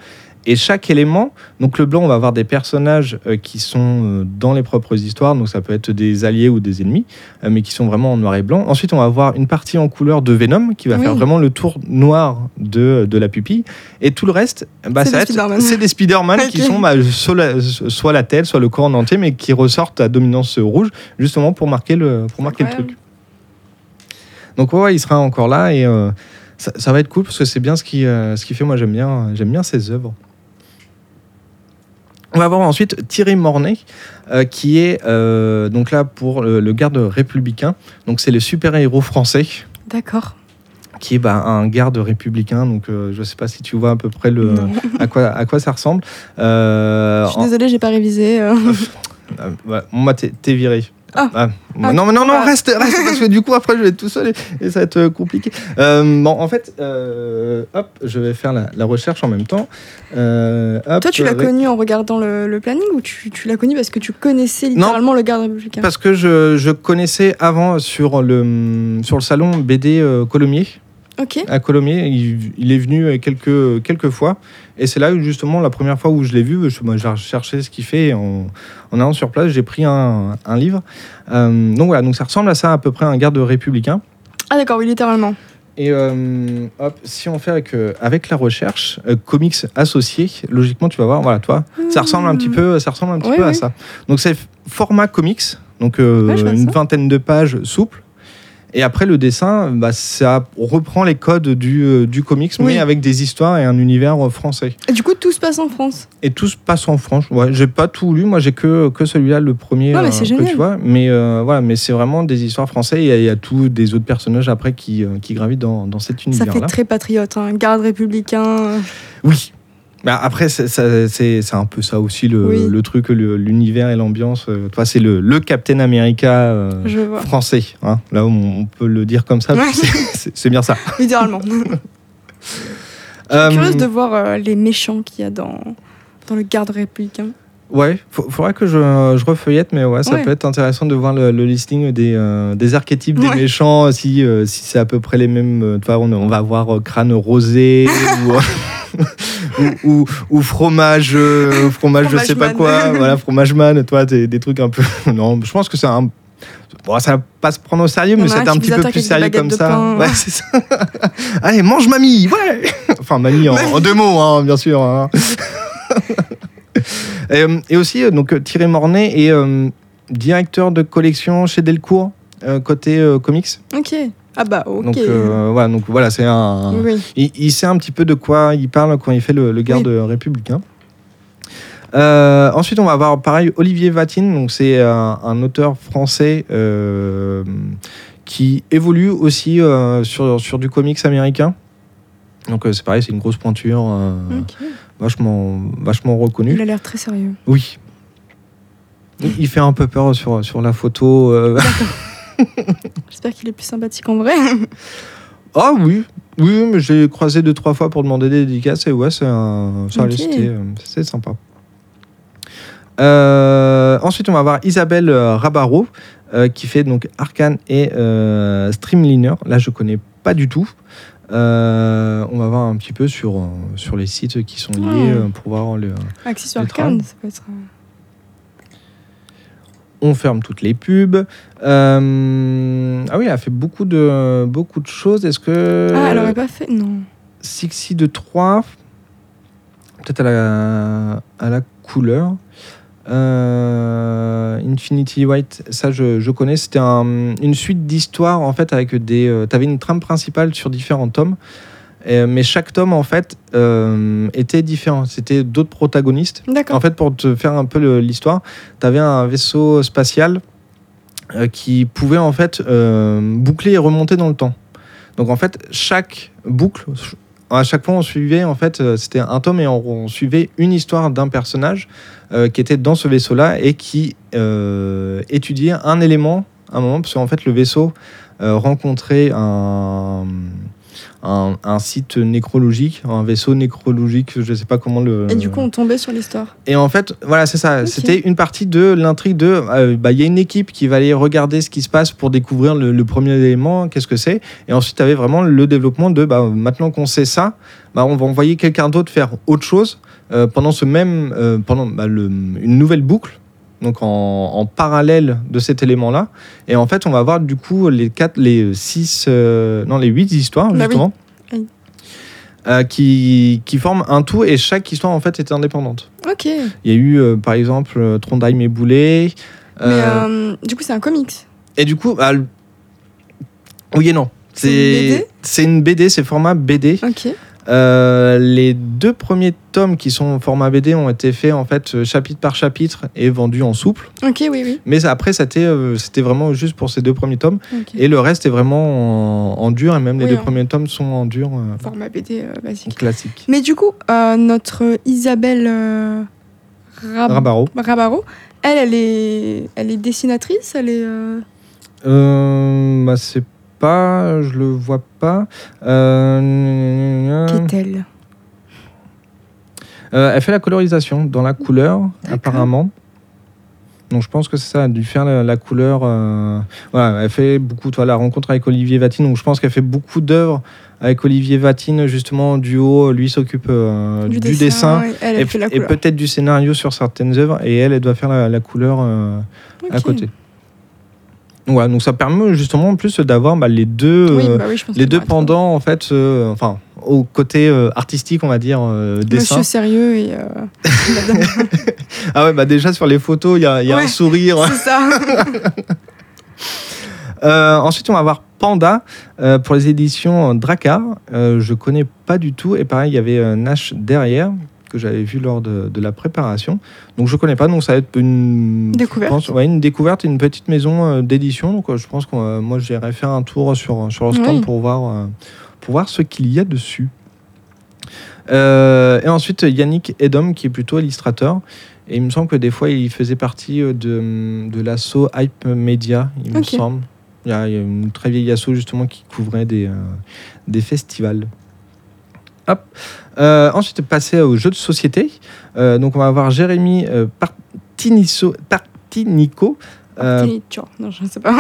Et chaque élément, donc le blanc, on va avoir des personnages euh, qui sont euh, dans les propres histoires, donc ça peut être des alliés ou des ennemis, euh, mais qui sont vraiment en noir et blanc. Ensuite, on va avoir une partie en couleur de Venom qui va Oui. faire vraiment le tour noir de, de la pupille. Et tout le reste, bah, C'est des Spider-Man. qui sont bah, soit, la, soit la tête, soit le corps en entier, mais qui ressortent à dominance rouge, justement pour marquer le, pour marquer le truc. Donc ouais, ouais, il sera encore là et euh, ça, ça va être cool parce que c'est bien ce qui, euh, ce qui fait. Moi, j'aime bien, j'aime bien ses œuvres. On va voir ensuite Thierry Mornay, euh, qui est euh, donc là pour le, le garde républicain. Donc c'est le super-héros français D'accord. qui est bah, un garde républicain. Donc euh, je sais pas si tu vois à peu près le, à, quoi, à quoi ça ressemble. Je suis en- désolée, j'ai pas révisé. ouais, moi, t'es t'es viré. Ah. Ah. Non, mais non, non, Ah. reste, reste, parce que du coup, après, je vais être tout seul et, et ça va être euh, compliqué. Euh, bon, en fait, euh, hop, je vais faire la, la recherche en même temps. Euh, hop, Toi, tu l'as connu en regardant le, le planning ou tu, tu l'as connu parce que tu connaissais littéralement le garde républicain? Parce que je, je connaissais avant sur le, sur le salon BD euh, Colomiers. Ok. À Colomiers, il, il est venu quelques, quelques fois. Et c'est là, justement, la première fois où je l'ai vu, je, moi, j'ai recherché ce qu'il fait. En, en allant sur place, j'ai pris un, un livre. Euh, donc voilà, donc ça ressemble à ça, à peu près, un garde républicain. Ah d'accord, oui, littéralement. Et euh, hop, si on fait avec, euh, avec la recherche, euh, comics associés, logiquement, tu vas voir, voilà, toi, ça ressemble un petit peu, ça ressemble un petit Oui, peu à ça. Donc c'est format comics, donc euh, Ouais, une ça. vingtaine de pages souples. Et après le dessin, bah, ça reprend les codes du, euh, du comics, Oui. mais avec des histoires et un univers euh, français. Et du coup, tout se passe en France. Et tout se passe en France. Ouais, j'ai pas tout lu, moi j'ai que, que celui-là, le premier Non, mais c'est que tu vois. Mais euh, voilà, mais c'est vraiment des histoires françaises. et Il y a- a tous des autres personnages après qui, euh, qui gravitent dans, dans cet Ça univers-là. fait très patriote, hein. garde républicain. Oui. Bah, après, c'est un peu ça aussi le, Oui. le truc, l'univers et l'ambiance. euh, toi, c'est le, le Captain America euh, français. hein. Là, on, on peut le dire comme ça. Ouais. c'est- bien ça. Littéralement. Je suis Euh, curieuse de voir euh, les méchants qu'il y a dans, dans le garde républicain. Ouais, faudra que je, je refeuillette, mais ouais, ça Ouais. peut être intéressant de voir le, le listing des, euh, des archétypes des méchants, si, euh, si c'est à peu près les mêmes. euh, on, on va avoir euh, crâne rosé ou, ou, ou- ou fromage, euh, fromage, je sais pas quoi. voilà, fromage man, toi, des, des trucs un peu. non, je pense que c'est un. Bon, ça va pas se prendre au sérieux, mais c'est un petit peu plus sérieux comme ça. Ouais, c'est ça. Allez, mange mamie, ouais Enfin, mamie en, en deux mots, hein, bien sûr. hein. Et, euh, et aussi, euh, donc, Thierry Mornay est euh, directeur de collection chez Delcourt, euh, côté comics. Ok. Ah bah ok. Donc, euh, voilà, donc voilà, c'est un. Oui, oui. Il, il sait un petit peu de quoi il parle quand il fait le, le garde républicain. Euh, ensuite, on va avoir pareil Olivier Vatine, donc c'est un, un auteur français euh, qui évolue aussi euh, sur, sur du comics américain. Donc euh, c'est pareil, c'est une grosse pointure, euh, vachement, vachement reconnue. Il a l'air très sérieux. Oui. Il il fait un peu peur sur, sur la photo. J'espère qu'il est plus sympathique en vrai. Ah oui, oui, mais j'ai croisé deux, trois fois pour demander des dédicaces et ouais, c'est un... ça c'était, euh, sympa. Euh, ensuite, on va voir Isabelle euh, Rabaro euh, qui fait donc Arcane et euh, Streamliner. Là, je connais pas du tout. On va voir un petit peu sur, sur les sites qui sont liés Ouais. euh, pour voir le, Axis sur Arcane, ça peut être. On ferme toutes les pubs. Euh, Ah oui, elle a fait beaucoup de, beaucoup de choses. Est-ce que. Ah, elle aurait pas fait. Non. Sixi de 3, peut-être à la, à la couleur. Euh, Infinity White, ça je, je connais. C'était un- une suite d'histoires en fait avec des. Euh, T'avais une trame principale sur différents tomes, mais chaque tome en fait euh, était différent. C'était d'autres protagonistes. En fait, pour te faire un peu l'histoire, tu avais un vaisseau spatial euh, qui pouvait en fait euh, boucler et remonter dans le temps. Donc en fait, chaque boucle, à chaque fois, on suivait en fait, euh, c'était un tome et on, on suivait une histoire d'un personnage euh, qui était dans ce vaisseau-là et qui euh, étudiait un élément à un moment, parce qu'en fait, le vaisseau euh, rencontrait un, un, un site nécrologique, un vaisseau nécrologique, je ne sais pas comment le. Et du coup, on tombait sur l'histoire. Et en fait, voilà, c'est ça. C'était une partie de l'intrigue de. euh, bah, Il y a une équipe qui va aller regarder ce qui se passe pour découvrir le, le premier élément, qu'est-ce que c'est. Et ensuite, tu avais vraiment le développement de. Bah, maintenant qu'on sait ça, bah, on va envoyer quelqu'un d'autre faire autre chose euh, pendant ce même. euh, pendant bah, le- une nouvelle boucle. Donc en, en parallèle de cet élément-là. Et en fait, on va voir du coup les quatre, les six, euh, non les huit histoires Bah justement, Oui. euh, qui, qui forment un tout. Et chaque histoire en fait est indépendante. Ok. Mais Il y a eu, euh, par exemple, Trondheim et Boulet. Euh, du coup, c'est un comics. Et du coup, bah, oui et non. C'est une BD C'est une BD, c'est format BD. Ok. Euh, les deux premiers tomes qui sont format BD ont été faits en fait euh, chapitre par chapitre et vendus en souple. Ok, oui, oui. Mais après, c'était euh, c'était vraiment juste pour ces deux premiers tomes. Et le reste est vraiment en, en dur. Et même les deux hein. premiers tomes sont en dur euh, Format BD basique. classique. Mais du coup, notre Isabelle Rab- Rabaro. Rabaro, elle, elle est, elle est dessinatrice, elle est. bah, c'est pas, je le vois pas. Euh, Qu'est-elle? Euh, elle fait la colorisation dans la couleur, apparemment. Donc je pense que c'est ça, elle a dû faire la, la couleur. euh, Voilà, elle fait beaucoup, toi, la rencontre avec Olivier Vatine. Donc je pense qu'elle fait beaucoup d'œuvres avec Olivier Vatine, justement, en duo. Lui s'occupe euh, du, dessin, et elle, elle et, fait la et couleur. peut-être du scénario sur certaines œuvres. Et elle, elle doit faire la, la couleur à côté. Donc, Voilà, donc ça permet justement en plus d'avoir bah, les deux. Oui, euh, bah oui, les deux pendants en fait euh, enfin au côté euh, artistique on va dire euh, dessin Monsieur sérieux et. madame- ah ouais bah déjà sur les photos il y a, y a un Ouais. sourire C'est ça. Ensuite on va voir Panda pour les éditions Dracar je connais pas du tout et pareil il y avait Nash derrière que j'avais vu lors de, de la préparation donc je connais pas donc ça va être une Découverte. pense, ouais, une découverte une petite maison euh, d'édition donc euh, je pense que euh, moi j'irai faire un tour sur sur le stand Oui. pour voir pour voir ce qu'il y a dessus Euh, et ensuite, Yannick Edom, qui est plutôt illustrateur. Et il me semble que des fois, il faisait partie de, de l'asso Hype Media, il me semble. Il y, a, il y a une très vieille asso justement qui couvrait des, euh, des festivals. Hop. Euh, ensuite, passer aux jeux de société. Euh, donc, on va avoir Jérémy euh, Partiniso- Partinico. Non, je ne sais pas.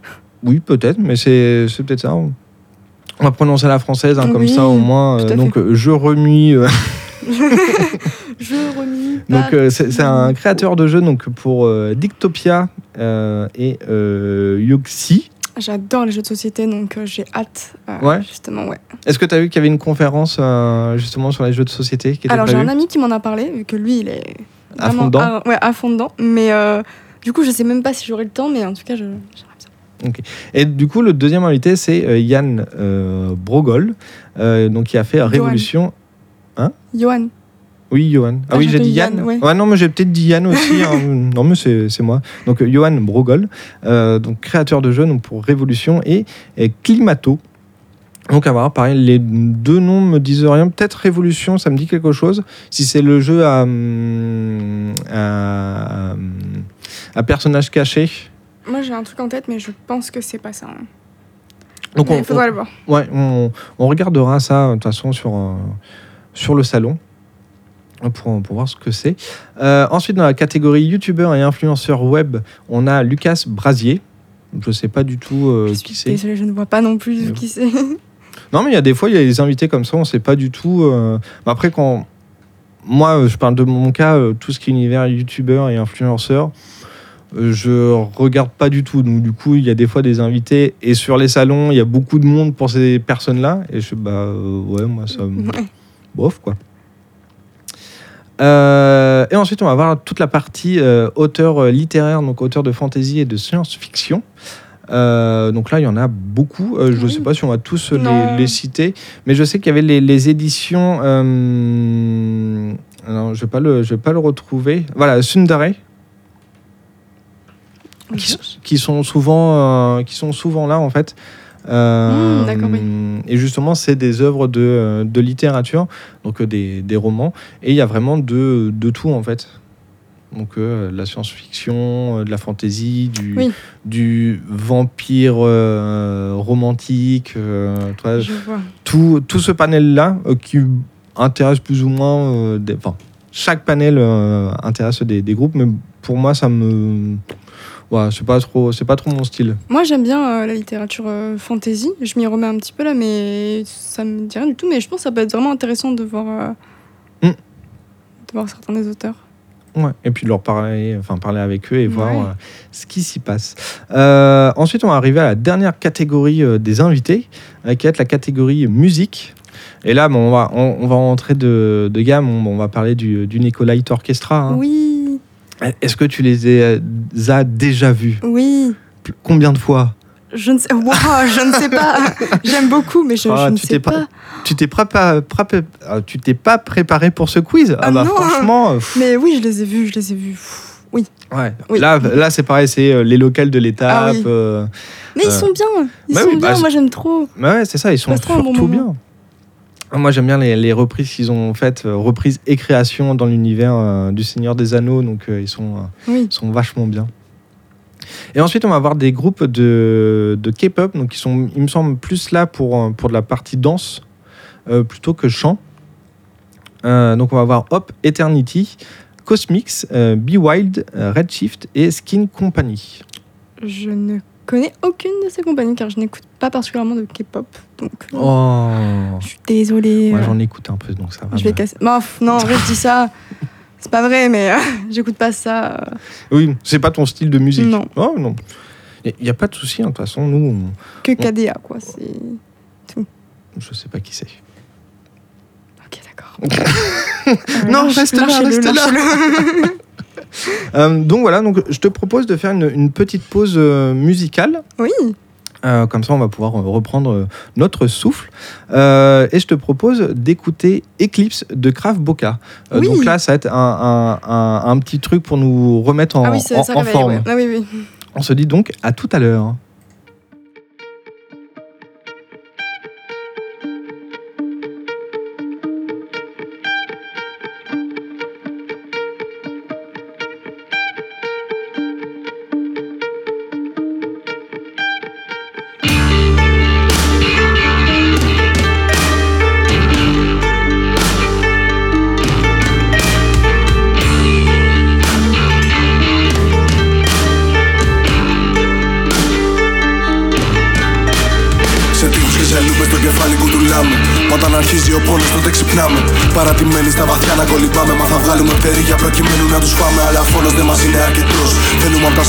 oui, peut-être, mais c'est peut-être ça. On va prononcer la française, hein, comme ça au moins. donc, fait. je remue. je remis. donc, euh, c'est un créateur de jeux donc, pour euh, Dictopia euh, et Yuxi. J'adore les jeux de société, donc euh, j'ai hâte. euh, Ouais. Justement, ouais. Est-ce que tu as vu qu'il y avait une conférence euh, justement sur les jeux de société qui était Alors j'ai un ami qui m'en a parlé, vu que lui il est À fond dedans à, ouais, à fond dedans. Mais du coup, je sais même pas si j'aurai le temps, mais en tout cas, j'aimerais bien. Et du coup, le deuxième invité, c'est Yann Brogol, donc, qui a fait Révolution. Johan, Oui, Johan. Ah, Ah, oui, j'ai dit Yann. Yann, ouais. non, mais j'ai peut-être dit Yann aussi. hein. non, mais c'est c'est moi. Donc, euh, Johan Brogol, euh, donc, créateur de jeux donc, pour Révolution et, et Climato. Donc, à voir, pareil, les deux noms me disent rien. Peut-être Révolution, ça me dit quelque chose. Si c'est le jeu à, hum, à, à personnage caché. moi j'ai un truc en tête, mais je pense que c'est pas ça. hein. Donc, Mais on, il faudra le voir. Ouais, on, on regardera ça de toute façon sur, euh, sur le salon pour, pour voir ce que c'est. Euh, ensuite, dans la catégorie youtubeur et influenceur web, on a Lucas Brasier. Je sais pas du tout euh, je qui c'est. je ne vois pas non plus Mais qui c'est. Non, mais il y a des fois, il y a des invités comme ça, on sait pas du tout. euh, mais Après, quand. Moi, je parle de mon cas, tout ce qui est univers youtubeur et influenceur, je regarde pas du tout. Donc, du coup, il y a des fois des invités. Et sur les salons, il y a beaucoup de monde pour ces personnes-là. Et je bah, ouais, moi, ça. Ouais. bof quoi. Euh, et ensuite, on va voir toute la partie euh, auteur euh, littéraire, donc auteur de fantasy et de science-fiction. Euh, donc là, il y en a beaucoup. Euh, je ne sais pas si on va tous les, citer, mais je sais qu'il y avait les, les éditions. euh, alors, je ne vais, pas le- je vais pas le retrouver. Voilà, Sundare, qui, qui sont souvent, qui sont souvent là en fait. Euh, Mmh, oui. Et justement, c'est des œuvres de, euh, de littérature, donc euh, des, des romans, et il y a vraiment de, de tout en fait. Donc euh, de la science-fiction, de la fantasy, du, Oui. du vampire euh, romantique, tout, tout ce panel-là qui intéresse plus ou moins. des- chaque panel intéresse des, des groupes, mais pour moi, ça me. Ouais, c'est pas trop, c'est pas trop mon style. Moi j'aime bien euh, la littérature euh, fantasy. Je m'y remets un petit peu là, mais ça me dit rien du tout. Mais je pense que ça peut être vraiment intéressant de voir, euh, Mm. de voir certains des auteurs. Ouais. Et puis de leur parler, enfin parler avec eux et voir Ouais. ce qui s'y passe. Ensuite, on va arriver à la dernière catégorie des invités, qui être la catégorie musique. Et là, bon, on, va, on, on va rentrer de, de gamme. On, on va parler du, du Nicolite Orchestra. hein. Oui, Est-ce que tu les as déjà vus oui. Combien de fois Je ne sais, Wow, je ne sais pas. J'aime beaucoup, mais je, Ah, je ne sais pas- pas. Tu t'es prépa- ah, tu t'es pas préparé pour ce quiz Ah bah non. franchement, euh, Mais oui, je les ai vus, je les ai vus. Oui. ouais. Oui. Là, là c'est pareil, c'est euh, les locales de l'étape. Ah oui. euh, Mais Euh. ils sont bien. Ils Bah sont oui, bah, bien. c'est- Moi, j'aime trop. bah ouais, c'est ça, ils sont bon surtout bien. Moi, j'aime bien les, les reprises qu'ils ont faites, euh, reprises et créations dans l'univers euh, du Seigneur des Anneaux, donc euh, ils sont, euh, Oui. sont vachement bien. Et ensuite, on va avoir des groupes de, de K-pop, donc qui sont, il me semble, plus là pour, pour de la partie danse plutôt que chant. Donc, on va avoir Hop, Eternity, Cosmix, Be Wild, Redshift et Skin Company. Je ne connais aucune de ces compagnies car je n'écoute pas particulièrement de K-pop. Donc, euh, Oh, je suis désolée. moi euh, j'en écoute un peu, donc ça va. je vais casser. Bah, non, en vrai, je dis ça. C'est pas vrai, mais euh, j'écoute pas ça. Oui, c'est pas ton style de musique. Non. Oh, non. Il n'y a pas de souci, hein, de toute façon, nous, on- que KDA, quoi. C'est. je sais pas qui c'est. Ok, d'accord. Non, reste là, reste là. Euh, donc voilà, donc je te propose de faire une, une petite pause euh, musicale. Oui. Euh, comme ça, on va pouvoir reprendre notre souffle. Euh, et je te propose d'écouter Eclipse de Krav Boca. Euh, Oui. Donc là, ça va être un, un- un- un petit truc pour nous remettre en, ah oui, ça, en- ça en réveille, forme. ouais. Ah oui. On se dit donc à tout à l'heure.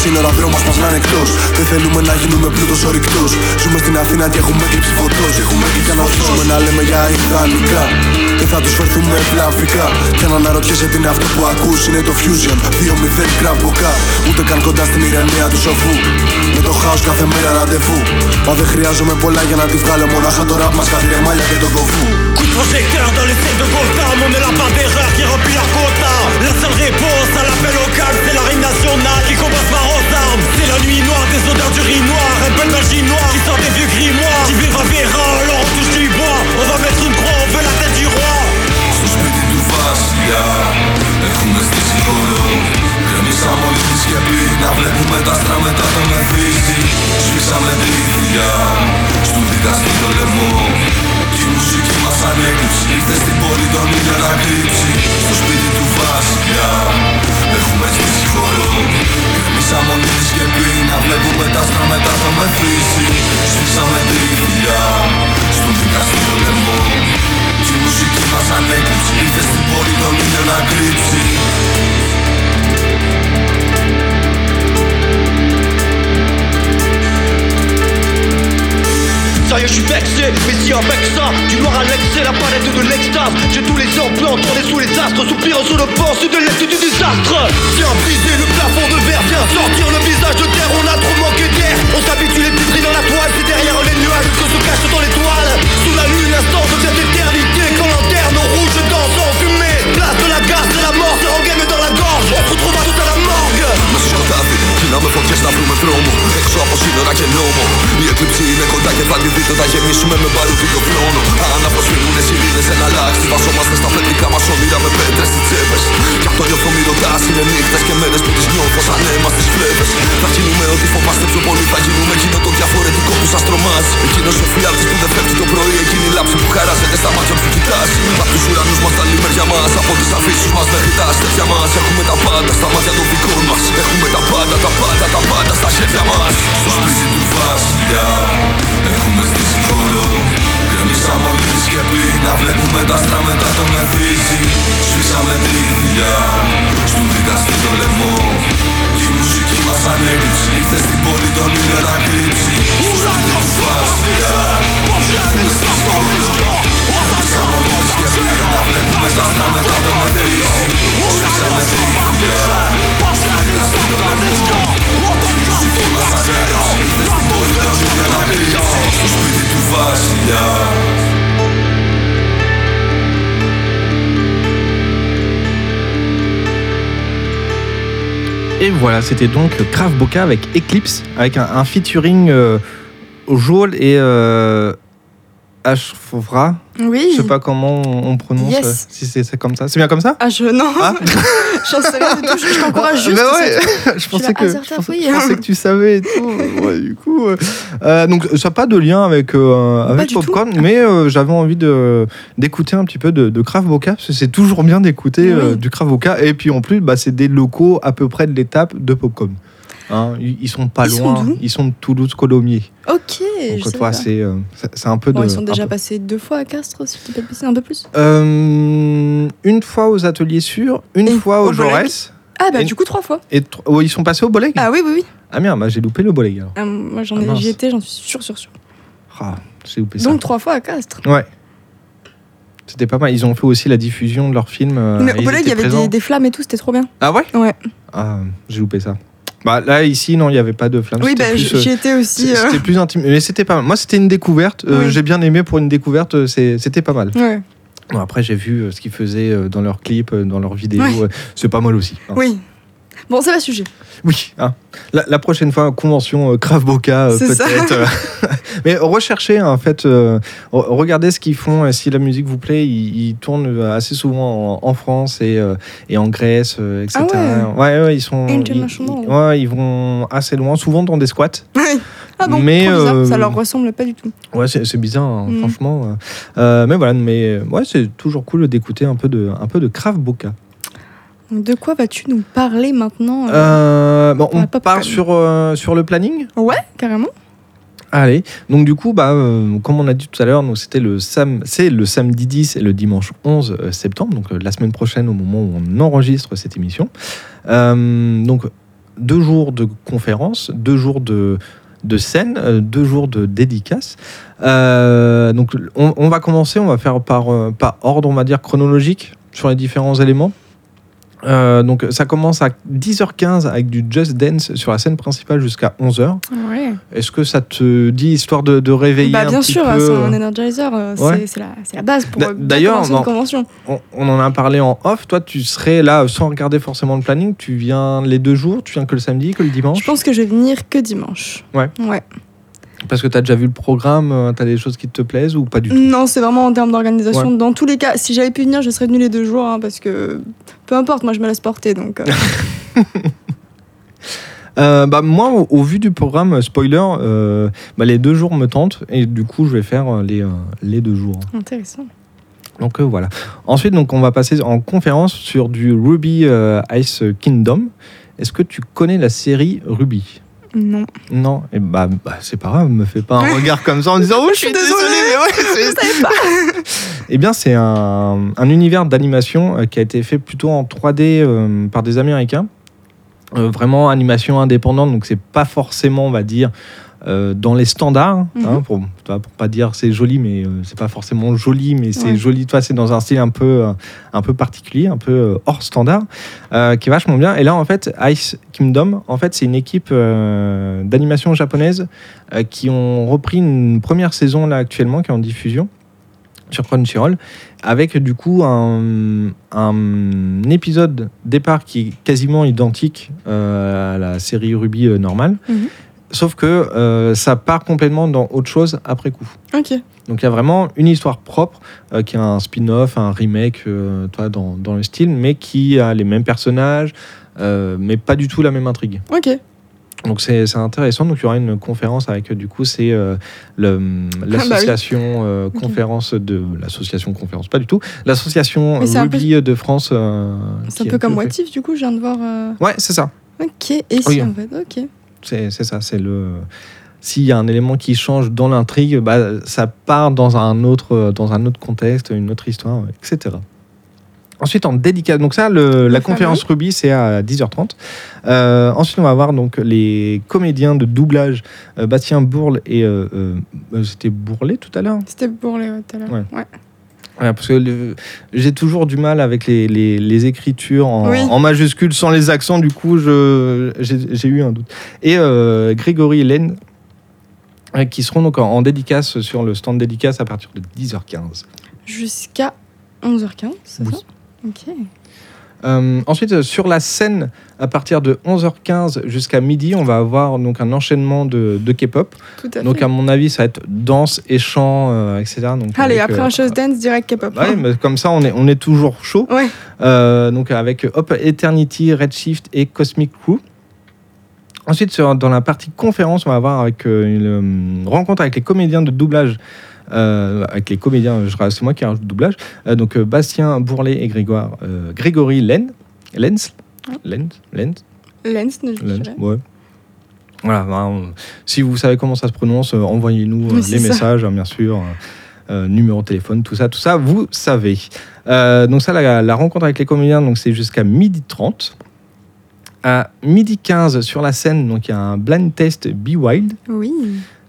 Σύνορα δρόμος μας να είναι εκτός. Δεν θέλουμε να γίνουμε πλούτος ορυκτό. Ζούμε στην Αθήνα και έχουμε έκλειψη φωτός. Έχουμε και για να αρχίσουμε να λέμε για ιδανικά. Δεν θα τους φερθούμε ευλαβικά. Και αν αναρωτιέσαι τι είναι αυτό που ακούς είναι το Fusion 2-0 κραβοκά. Ούτε καν κοντά στην ηρεμία του σοφού. Με το χάος κάθε μέρα ραντεβού. Μα δεν χρειάζομαι πολλά για να τη βγάλω. Μονάχα το ραπ μας κάτι voilà, c'était donc Krav Boka avec Eclipse, avec un, featuring euh, et euh, Ashfra. Oui. Je sais pas comment on, on prononce, Yes. euh, si c'est comme ça. C'est bien comme ça Ah, je. Non. Ah. J'en sais rien du tout. Je, je t'encourage juste. Bah ouais, je pensais que je certain, pensais, oui. je pensais que tu savais et tout. Ouais, du coup, euh, euh, donc ça n'a pas de lien avec euh, avec Popcorn, mais j'avais envie d'écouter un petit peu de, de Krav parce que c'est toujours bien d'écouter Oui. du Krav Boka et puis en plus bah, c'est des locaux à peu près de l'étape de Popcorn. Hein, ils, sont pas Ils sont loin, d'où ils sont de Toulouse Colomiers. Ok. C'est euh, un peu Bon, de ils sont déjà peu- passés deux fois à Castres, si de bêtises, un peu plus. Euh, une fois aux ateliers sûrs, une Et fois au au Jaurès Ah, bah, Et- du coup, trois fois. et oh, ils sont passés au Boleg Ah, oui, oui, oui. Ah merde, bah, j'ai loupé le Boleg alors. Ah, moi, j'en Ah, ai, j'y étais, j'en suis sûr, sûr, sûr. Ah, j'ai loupé ça. Donc, trois fois à Castres. Ouais. C'était pas mal. Ils ont fait aussi la diffusion de leur film. euh, Mais au Boleg, il y avait des, des flammes et tout, c'était trop bien. Ah ouais? Ouais. Ah, j'ai loupé ça. Bah là, ici, non, il n'y avait pas de flamme. Oui, bah, plus, j- euh, j'y étais aussi. euh, C'était plus intime. Mais c'était pas mal. Moi, c'était une découverte. Euh, Oui. J'ai bien aimé pour une découverte. C'était pas mal. Ouais. Bon, après, j'ai vu ce qu'ils faisaient dans leurs clips, dans leurs vidéos. Ouais. C'est pas mal aussi. hein. Oui. Bon, c'est pas le sujet. Oui, hein. la, la prochaine fois, convention euh, Krav Boka, euh, peut-être. euh. Mais recherchez, en fait, euh, re- regardez ce qu'ils font. et si la musique vous plaît, ils, ils tournent assez souvent en, en France et, et en Grèce, etc. Ah ouais. ouais, ils sont. Ils, ouais, ils vont assez loin, souvent dans des squats. ah bon, Mais, bizarre, ça leur ressemble pas du tout. Ouais, c'est bizarre, hein, Mm. franchement. mais voilà, mais ouais, c'est toujours cool d'écouter un peu de, un peu de Krav Boka. De quoi vas-tu nous parler maintenant euh Euh, bon, on part sur, euh, sur le planning. Ouais, carrément. Allez, donc du coup, bah, euh, comme on a dit tout à l'heure, c'était le sam c'est le samedi 10 et le dimanche 11 euh, septembre, donc la semaine prochaine au moment où on enregistre cette émission. Donc deux jours de conférences, deux jours de, de scène, deux jours de dédicaces. Euh, donc on, on va commencer, on va faire par, par ordre, on va dire chronologique sur les différents éléments. Euh, donc ça commence à 10h15 avec du Just Dance sur la scène principale jusqu'à 11h. Ouais. Est-ce que ça te dit histoire de, de réveiller Bah, un bien petit sûr, peu c'est euh, un energizer, euh, Ouais. c'est- la, base pour d'ailleurs, convention. on, on en a parlé en off. Toi, tu serais là sans regarder forcément le planning. Tu viens les deux jours. Tu viens que le samedi, que le dimanche. Je pense que je vais venir que dimanche. Ouais. Ouais. Parce que tu as déjà vu le programme. Tu as des choses qui te plaisent ou pas du tout Non, c'est vraiment en termes d'organisation. Dans tous les cas, si j'avais pu venir, je serais venue les deux jours, hein, parce que peu importe, moi je me laisse porter. Donc, euh, Euh, bah, moi, au, au vu du programme, euh, spoiler, euh, bah, les deux jours me tentent. Et du coup, je vais faire euh, les, euh, les deux jours. intéressant. Donc euh, voilà. Ensuite, donc, on va passer en conférence sur du Ruby euh, Ice Kingdom. Est-ce que tu connais la série Ruby? Non. Non, et bah, bah, c'est pas grave, me fais pas un regard comme ça en disant oh je suis désolé, mais ouais, c'est- Eh bien, c'est un, un univers d'animation euh, qui a été fait plutôt en 3D euh, par des Américains. Euh, vraiment animation indépendante, donc c'est pas forcément, on va dire, euh, dans les standards, Mhm. hein, pour, vois, pour pas dire c'est joli, mais euh, c'est pas forcément joli, mais c'est Ouais. joli, toi, c'est dans un style un peu, euh, un peu particulier, un peu euh, hors standard, qui est vachement bien. Et là, en fait, Ice Kingdom, en fait, c'est une équipe d'animation japonaise qui ont repris une première saison là actuellement, qui est en diffusion sur Crunchyroll, avec du coup un, un épisode départ qui est quasiment identique à la série Ruby normale, Mhm. Sauf que euh, ça part complètement dans autre chose après coup. Ok. Donc il y a vraiment une histoire propre euh, qui a un spin-off, un remake euh, toi, dans, dans le style, mais qui a les mêmes personnages, mais pas du tout la même intrigue. Ok. Donc c'est intéressant. Donc il y aura une conférence avec du coup c'est euh, le- l'association euh, Ok. conférence de l'association conférence pas du tout l'association un peu- Ruby de France. euh, C'est un peu comme qui le What fait. If, du coup, je viens de voir. Ouais c'est ça. Ok. Et si, Oui. en fait, ok. C'est c'est ça. C'est le s'il y a un élément qui change dans l'intrigue, bah, ça part dans un autre dans un autre contexte, une autre histoire, etc. Ensuite, en dédicace, donc ça, le- la conférence Ruby, c'est à 10h30. Euh, ensuite, on va avoir donc les comédiens de doublage, euh, Bastien Bourle et euh, c'était Bourlet tout à l'heure? C'était pour les tout à l'heure. Ouais. Ouais. Ouais, parce que j'ai toujours du mal avec les, les- les écritures en, Oui. en majuscules sans les accents. Du coup, j'ai eu un doute. Et euh, Grégory et Hélène, euh, qui seront donc en, en dédicace sur le stand dédicace à partir de 10h15. Jusqu'à 11h15, c'est Oui. ça? Ok. Euh, ensuite, euh, sur la scène, à partir de 11h15 jusqu'à midi, on va avoir donc un enchaînement de, de K-pop. Donc, à mon avis, ça va être danse et chant, euh, etc. Donc, Allez, avec, après euh, un Just Dance, direct K-pop. Ouais, mais comme ça, on est, on est toujours chaud. Ouais. Euh, donc avec Hop Eternity, Redshift et Cosmic Crew. Ensuite, sur- dans la partie conférence, on va avoir avec euh, une euh, rencontre avec les comédiens de doublage. Euh, avec les comédiens, je- c'est moi qui rajoute doublage. Euh, donc euh, Bastien Bourlet et Grégoire, Grégory Len, Lenz, Lenz, Lenz, Lenz, dirais. ouais. Voilà, ben, si vous savez comment ça se prononce, envoyez-nous Oui, les messages, hein, bien sûr. euh, numéro de téléphone, tout ça, tout ça, vous savez. Euh, donc ça, la, la rencontre avec les comédiens, donc c'est jusqu'à midi 30. À midi 15 sur la scène, donc il y a un blind test Be Wild. Oui.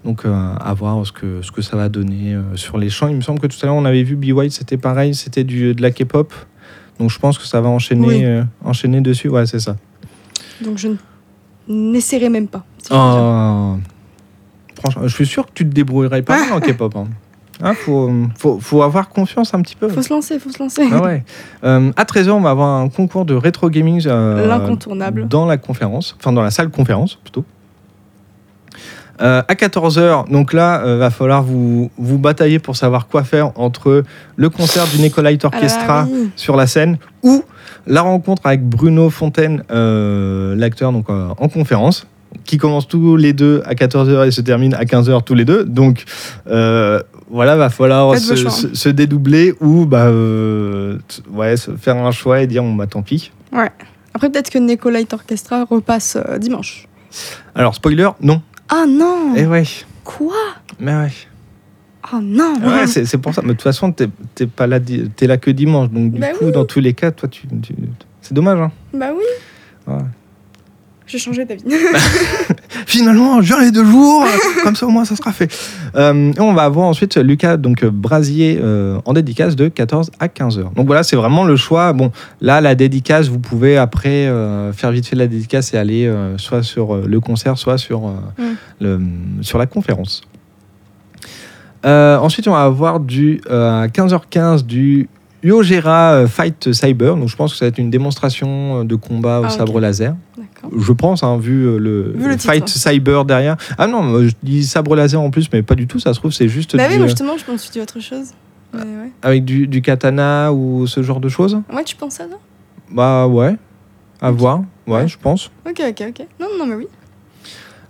Donc euh, à voir ce que, ce que ça va donner euh, sur les chants. Il me semble que tout à l'heure on avait vu Be Wild, c'était pareil, c'était du, de la K-pop. Donc je pense que ça va enchaîner, Oui. euh, enchaîner dessus. Ouais, c'est ça. Donc je n'essaierai même pas. si. Oh. Franchement, je suis sûr que tu te débrouillerais pas mal en K-pop. Hein. Hein, faut, faut, faut avoir confiance un petit peu. Faut se lancer, faut se lancer. Ah ouais. Euh, à 13h, on va avoir un concours de rétro gaming euh, L'incontournable. dans la conférence, enfin dans la salle conférence plutôt. Euh, à 14h, donc là, euh, va falloir vous, vous batailler pour savoir quoi faire entre le concert du Nicolite Orchestra Ah oui. sur la scène ou la rencontre avec Bruno Fontaine, euh, l'acteur donc euh, en conférence, qui commence tous les deux à 14h et se termine à 15h tous les deux. Donc euh, voilà, va falloir se, choix. se- se dédoubler ou bah, euh, ouais, se faire un choix et dire bon, bah tant pis. Après, peut-être que Nicolite Orchestra repasse euh, dimanche. Alors spoiler, non. Ah non Eh ouais. Quoi? Mais ouais. Oh non Ouais, c'est c'est pour ça. Mais de toute façon, t'es t'es pas là, t'es là que dimanche. Donc du Bah coup, oui. dans tous les cas, toi, tu, tu- c'est dommage. Hein. Bah oui. Ouais. J'ai changé d'avis. Finalement, je viens les deux jours. comme ça, au moins, ça sera fait. Euh, et on va avoir ensuite Lucas donc Brasier euh, en dédicace de 14 à 15 heures. Donc voilà, c'est vraiment le choix. Bon, là, la dédicace, vous pouvez après euh, faire vite fait la dédicace et aller soit sur le concert, soit sur, Mm. le, sur la conférence. Ensuite, on va avoir du à 15h15 du Yogera euh, Fight Cyber. Donc, je pense que ça va être une démonstration euh, de combat au Ah, sabre laser. Je pense, hein, vu euh, le, Vu le le titre. Fight Cyber derrière. Ah non, je dis sabre laser en plus, mais pas du tout. Ça se trouve, c'est juste Bah du- oui, moi justement, je me suis dit autre chose. Mais ouais. avec du, du katana ou ce genre de choses? Ouais, tu penses à ça? Bah ouais, à voir. Ouais, Ouais. je pense. Ok, ok, ok. Non, non, mais oui.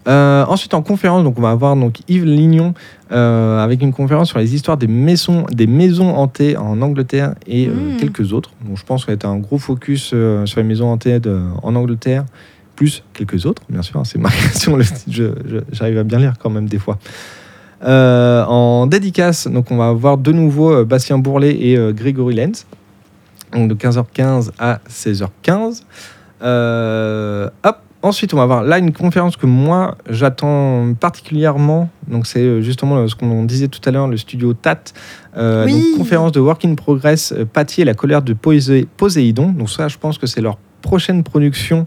Euh, ensuite, en conférence, donc on va avoir donc Yves Lignon euh, avec une conférence sur les histoires des maisons, des maisons hantées en Angleterre et euh, Mm. quelques autres. Donc, je pense ça va être un gros focus sur les maisons hantées de- en Angleterre, plus quelques autres, bien sûr. hein, c'est ma question. J'arrive à bien lire quand même des fois. En dédicace, donc on va avoir de nouveau Bastien Bourlet et Grégory Lenz, donc de 15h15 à 16h15. Euh, hop, Ensuite, on va avoir là une conférence que moi j'attends particulièrement. Donc, c'est euh, justement euh, ce qu'on disait tout à l'heure, le studio TAT. Euh, Oui. donc, conférence de Work in Progress, euh, Patty et la colère de Posé- Poséidon. Donc, ça, je pense que c'est leur prochaine production.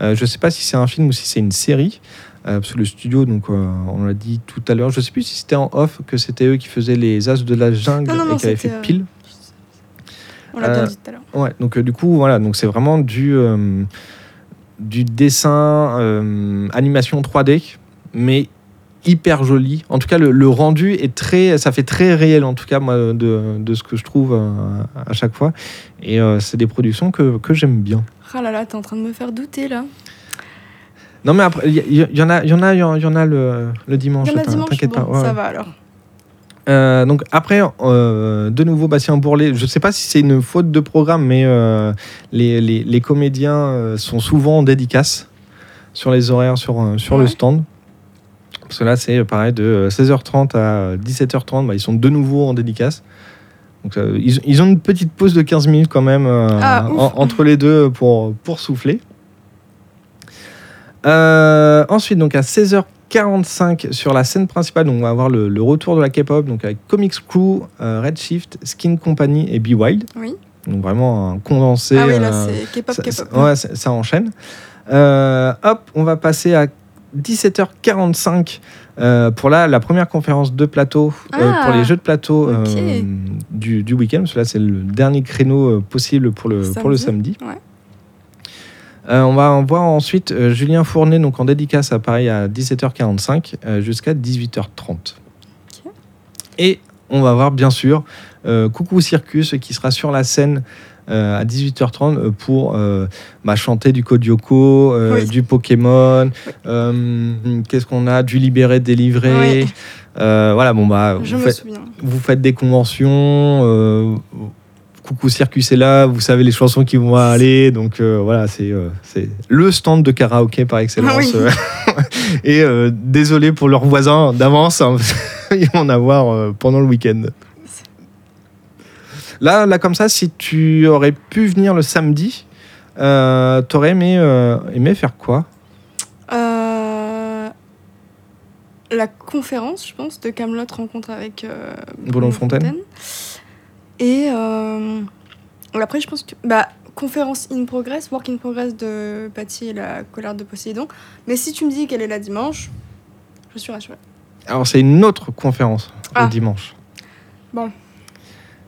Euh, je ne sais pas si c'est un film ou si c'est une série. Euh, parce que le studio, donc, on l'a dit tout à l'heure, je ne sais plus si c'était en off que c'était eux qui faisaient les As de la jungle Non, non, et qui avaient fait pile. On l'a dit tout à l'heure. Ouais, donc du coup, voilà, donc c'est vraiment du, du dessin, euh, animation 3D, mais hyper joli. En tout cas, le, le rendu est très, ça fait très réel, en tout cas, moi, de, de ce que je trouve euh, à chaque fois. Et euh, c'est des productions que, que j'aime bien. Ah là là, t'es en train de me faire douter là. Non, mais après, il y, y- y en a, il y en a, il y en a le, le dimanche. Il y en a dimanche, T'inquiète bon, pas. ouais, ça va alors. Euh, donc après, euh, de nouveau Bastien Bourlet. Je ne sais pas si c'est une faute de programme, mais euh, les, les- les comédiens sont souvent en dédicace sur les horaires, sur, le stand. Parce que là, c'est pareil, de 16h30 à 17h30, bah, ils sont de nouveau en dédicace. Donc, ils, ils ont une petite pause de 15 minutes quand même Ah, en- entre les deux pour, pour souffler. Ensuite, donc à 16h45 sur la scène principale, donc on va avoir le, le retour de la K-pop, donc avec Comics Crew, euh, Redshift, Skin Company et Be Wild. Oui. Donc vraiment un condensé. ah oui, là euh, c'est K-pop, ça, K-pop. ouais, ça, ça enchaîne. Euh, hop, on va passer à 17h45 euh, pour la, la première conférence de plateau Ah, pour les jeux de plateau du, du week-end. Parce que là, c'est le dernier créneau possible pour le, pour le samedi. Ouais. Euh, on va en voir ensuite euh, Julien Fournet donc en dédicace à Paris à 17h45 euh, jusqu'à 18h30. Et on va voir bien sûr Coucou Circus qui sera sur la scène à 18h30 euh, pour bah, chanter du euh, Oui. du Pokémon, qu'est-ce qu'on a, du Libéré, Délivré. Oui. Voilà, bon bah Je vous me faites, souviens. vous faites des conventions. Coucou Circus est là, vous savez les chansons qui vont aller, donc euh, voilà, c'est euh, c'est le stand de karaoké par excellence. Ah oui. Et euh, désolé pour leurs voisins d'avance, hein, ils vont en avoir pendant le week-end. Là, là, comme ça, si tu aurais pu venir le samedi, t'aurais aimé, aimé faire quoi? La conférence, je pense, de Camelot rencontre avec euh, Bruno Fontaine. Et euh, après, je pense que. Bah, conférence in progress, work in progress de Patty et la colère de Poséidon. Mais si tu me dis qu'elle est là dimanche, je suis rassurée. Alors, c'est une autre conférence Ah. le dimanche. Bon.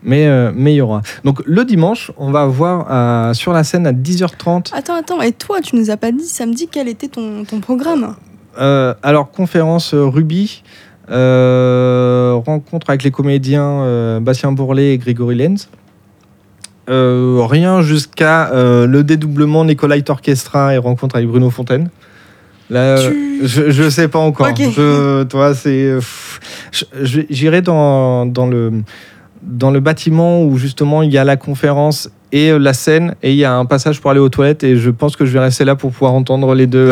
Mais euh, mais il y aura. Donc, le dimanche, on va voir euh, sur la scène à 10h30. Attends, attends, et toi, tu nous as pas dit samedi quel était ton, ton programme? Euh, alors, conférence Ruby, rencontre avec les comédiens euh, Bastien Bourlet et Grégory Lenz. Euh, rien jusqu'à euh, le dédoublement Nicolite Orchestra et rencontre avec Bruno Fontaine. Là, euh, Tu- je, je sais pas encore. Ok. Je, toi, c'est. euh, J'irai dans, dans le dans le bâtiment où justement il y a la conférence et euh, la scène et il y a un passage pour aller aux toilettes et je pense que je vais rester là pour pouvoir entendre les deux.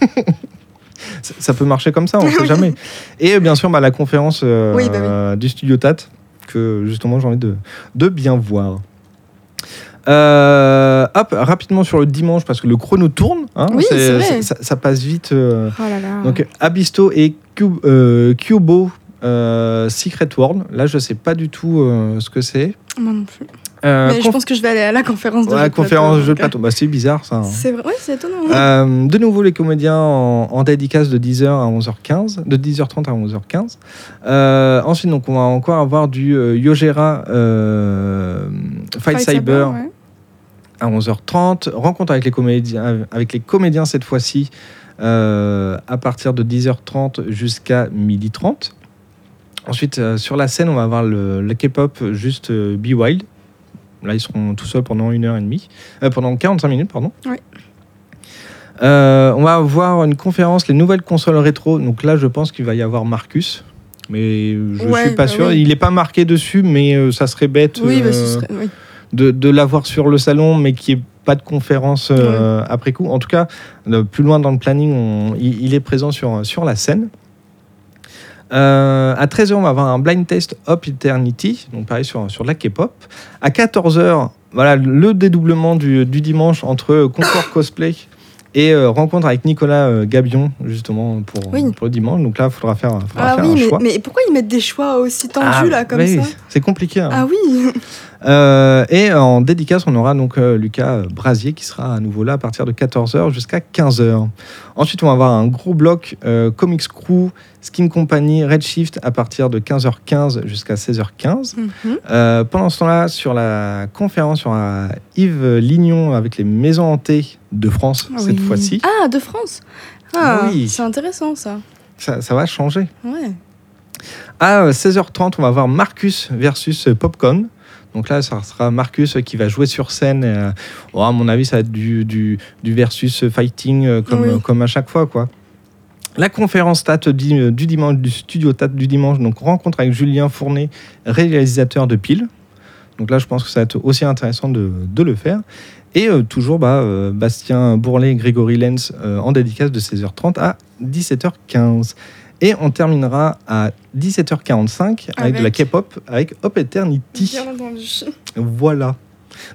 ça, peut marcher comme ça, on sait jamais. Et bien sûr, bah, la conférence euh, Oui, bah du studio TAT, que justement j'ai envie de, de bien voir. Euh, hop, rapidement sur le dimanche, parce que le chrono tourne. hein, Oui, vrai. Ça, ça passe vite. euh, Oh là là. donc Abisto et Cube, euh, Cubo euh, Secret World. Là, je sais pas du tout ce que c'est. Moi non plus. Euh, Mais je pense que je vais aller à la conférence de ouais, jeux de conférence plateau, jeu de plateau. Bah, c'est bizarre ça. hein. C'est vrai, ouais, c'est étonnant. Euh, de nouveau, les comédiens en, en dédicace de 10h à 11h15, de 10h30 à 11h15. Euh, ensuite, donc, on va encore avoir du Yogera euh, Fight, Cyber, à 11h30. Rencontre avec les comédiens, avec les comédiens cette fois-ci à partir de 10h30 jusqu'à 12h30. Ensuite, sur la scène, on va avoir le, le K-pop juste Be Wild. Là, ils seront tout seuls pendant une heure et demie, Euh, pendant 45 minutes, pardon. Oui. Euh, on va avoir une conférence, les nouvelles consoles rétro. Donc là, je pense qu'il va y avoir Marcus. Mais je Ouais, suis pas bah sûr. oui. Il n'est pas marqué dessus, mais euh, ça serait bête Oui, bah, euh, ce serait. Oui. de, de l'avoir sur le salon, mais qui est pas de conférence euh, après coup. En tout cas, euh, plus loin dans le planning, on- il, il est présent sur, sur la scène. Euh, à 13h, on va avoir un blind test Hop Eternity, donc pareil sur, sur la K-pop. À 14h, voilà, le dédoublement du, du dimanche entre concours cosplay et euh, rencontre avec Nicolas euh, Gabion, justement, pour, Oui. pour le dimanche. Donc là, il faudra faire, faudra Ah faire oui, un mais, choix. mais pourquoi ils mettent des choix aussi tendus Ah, là, comme oui, ça C'est compliqué. hein. Ah oui Euh, et en dédicace, on aura donc Lucas Brasier qui sera à nouveau là à partir de 14h jusqu'à 15h. Ensuite, on va avoir un gros bloc Comics Crew, Skin Company, Redshift à partir de 15h15 jusqu'à 16h15. Mhm. Pendant ce temps-là, sur la conférence, sur Yves Lignon avec les maisons hantées de France Ah cette fois-ci. Ah, de France Ah, Oui. c'est intéressant ça. Ça, ça va changer. Ouais. À euh, 16h30, on va voir Marcus versus Popcorn. Donc là, ça sera Marcus qui va jouer sur scène. euh, oh, à mon avis, ça va être du, du, du versus fighting euh, comme, Oui. euh, comme à chaque fois. quoi. La conférence TAT du, du dimanche, du studio TAT du dimanche, donc rencontre avec Julien Fournet, réalisateur de Pile. Donc là, je pense que ça va être aussi intéressant de, de le faire. Et euh, toujours bah, euh, Bastien Bourlet et Grégory Lenz euh, en dédicace de 16h30 à 17h15. Et on terminera à 17h45 avec, de la Avec K-pop avec Hop Eternity. Bien entendu. Voilà.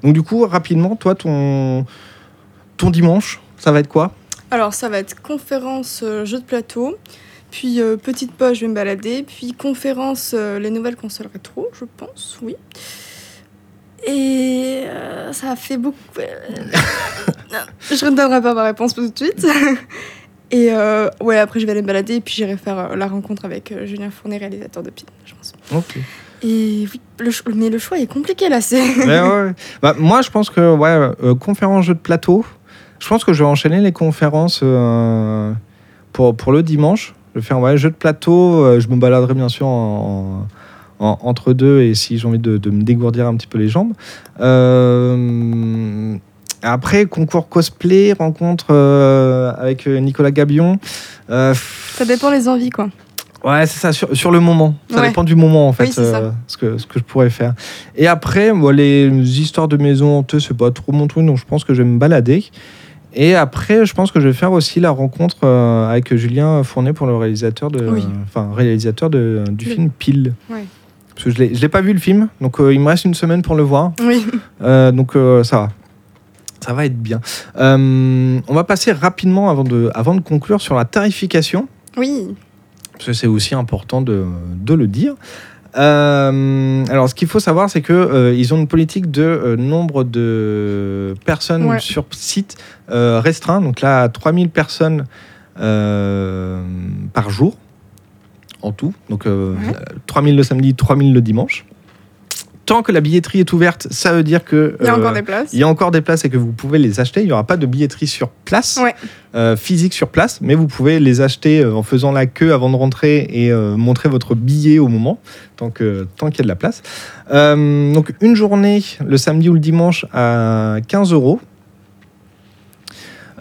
Donc du coup, rapidement, toi, ton, ton dimanche, ça va être quoi? Alors, ça va être conférence jeux de plateau, puis petite pause, je vais me balader, puis conférence les nouvelles consoles rétro, je pense, oui. Et euh, ça fait beaucoup. euh, je ne donnerai pas ma réponse tout de suite. Et euh, ouais, après, je vais aller me balader, et puis j'irai faire euh, la rencontre avec Julien Fournet, réalisateur de Pile, je pense. Ok. Et oui, le mais le choix est compliqué là, c'est. Ouais, ouais. Bah, moi, je pense que ouais, euh, conférence jeu de plateau. Je pense que je vais enchaîner les conférences euh, pour, pour le dimanche. Je vais faire ouais, jeu de plateau. je me baladerai bien sûr en, en- entre deux et si j'ai envie de, de me dégourdir un petit peu les jambes. Euh, après, concours cosplay, rencontre euh, avec Nicolas Gabion. Euh, Ça dépend les envies, quoi. Ouais, c'est ça, sur, sur le moment. Ça Ouais. dépend du moment, en fait, Oui, euh, ce, que, ce que je pourrais faire. Et après, moi, les histoires de maison hantée, c'est pas trop mon truc, donc je pense que je vais me balader. Et après, je pense que je vais faire aussi la rencontre euh, avec Julien Fournet pour le réalisateur de, Oui. enfin, réalisateur de, du film Pile. Ouais. Parce que je je l'ai pas vu le film, donc euh, il me reste une semaine pour le voir. Oui. Euh, donc euh, ça va. Ça va être bien. On va passer rapidement avant de, avant de conclure sur la tarification Oui. parce que c'est aussi important de, de le dire. Alors, ce qu'il faut savoir, c'est euh, ils ont une politique de nombre de personnes Ouais. sur site restreint. Donc là, 3000 personnes par jour en tout. Donc euh, Ouais. 3000 le samedi, 3000 le dimanche. Tant que la billetterie est ouverte, ça veut dire que Il y a euh, encore des places. il y a encore des places et que vous pouvez les acheter. Il n'y aura pas de billetterie sur place, Ouais. euh, physique sur place, mais vous pouvez les acheter euh, en faisant la queue avant de rentrer et montrer votre billet au moment, tant que tant qu'il y a de la place. Donc une journée, le samedi ou le dimanche, à 15 euros.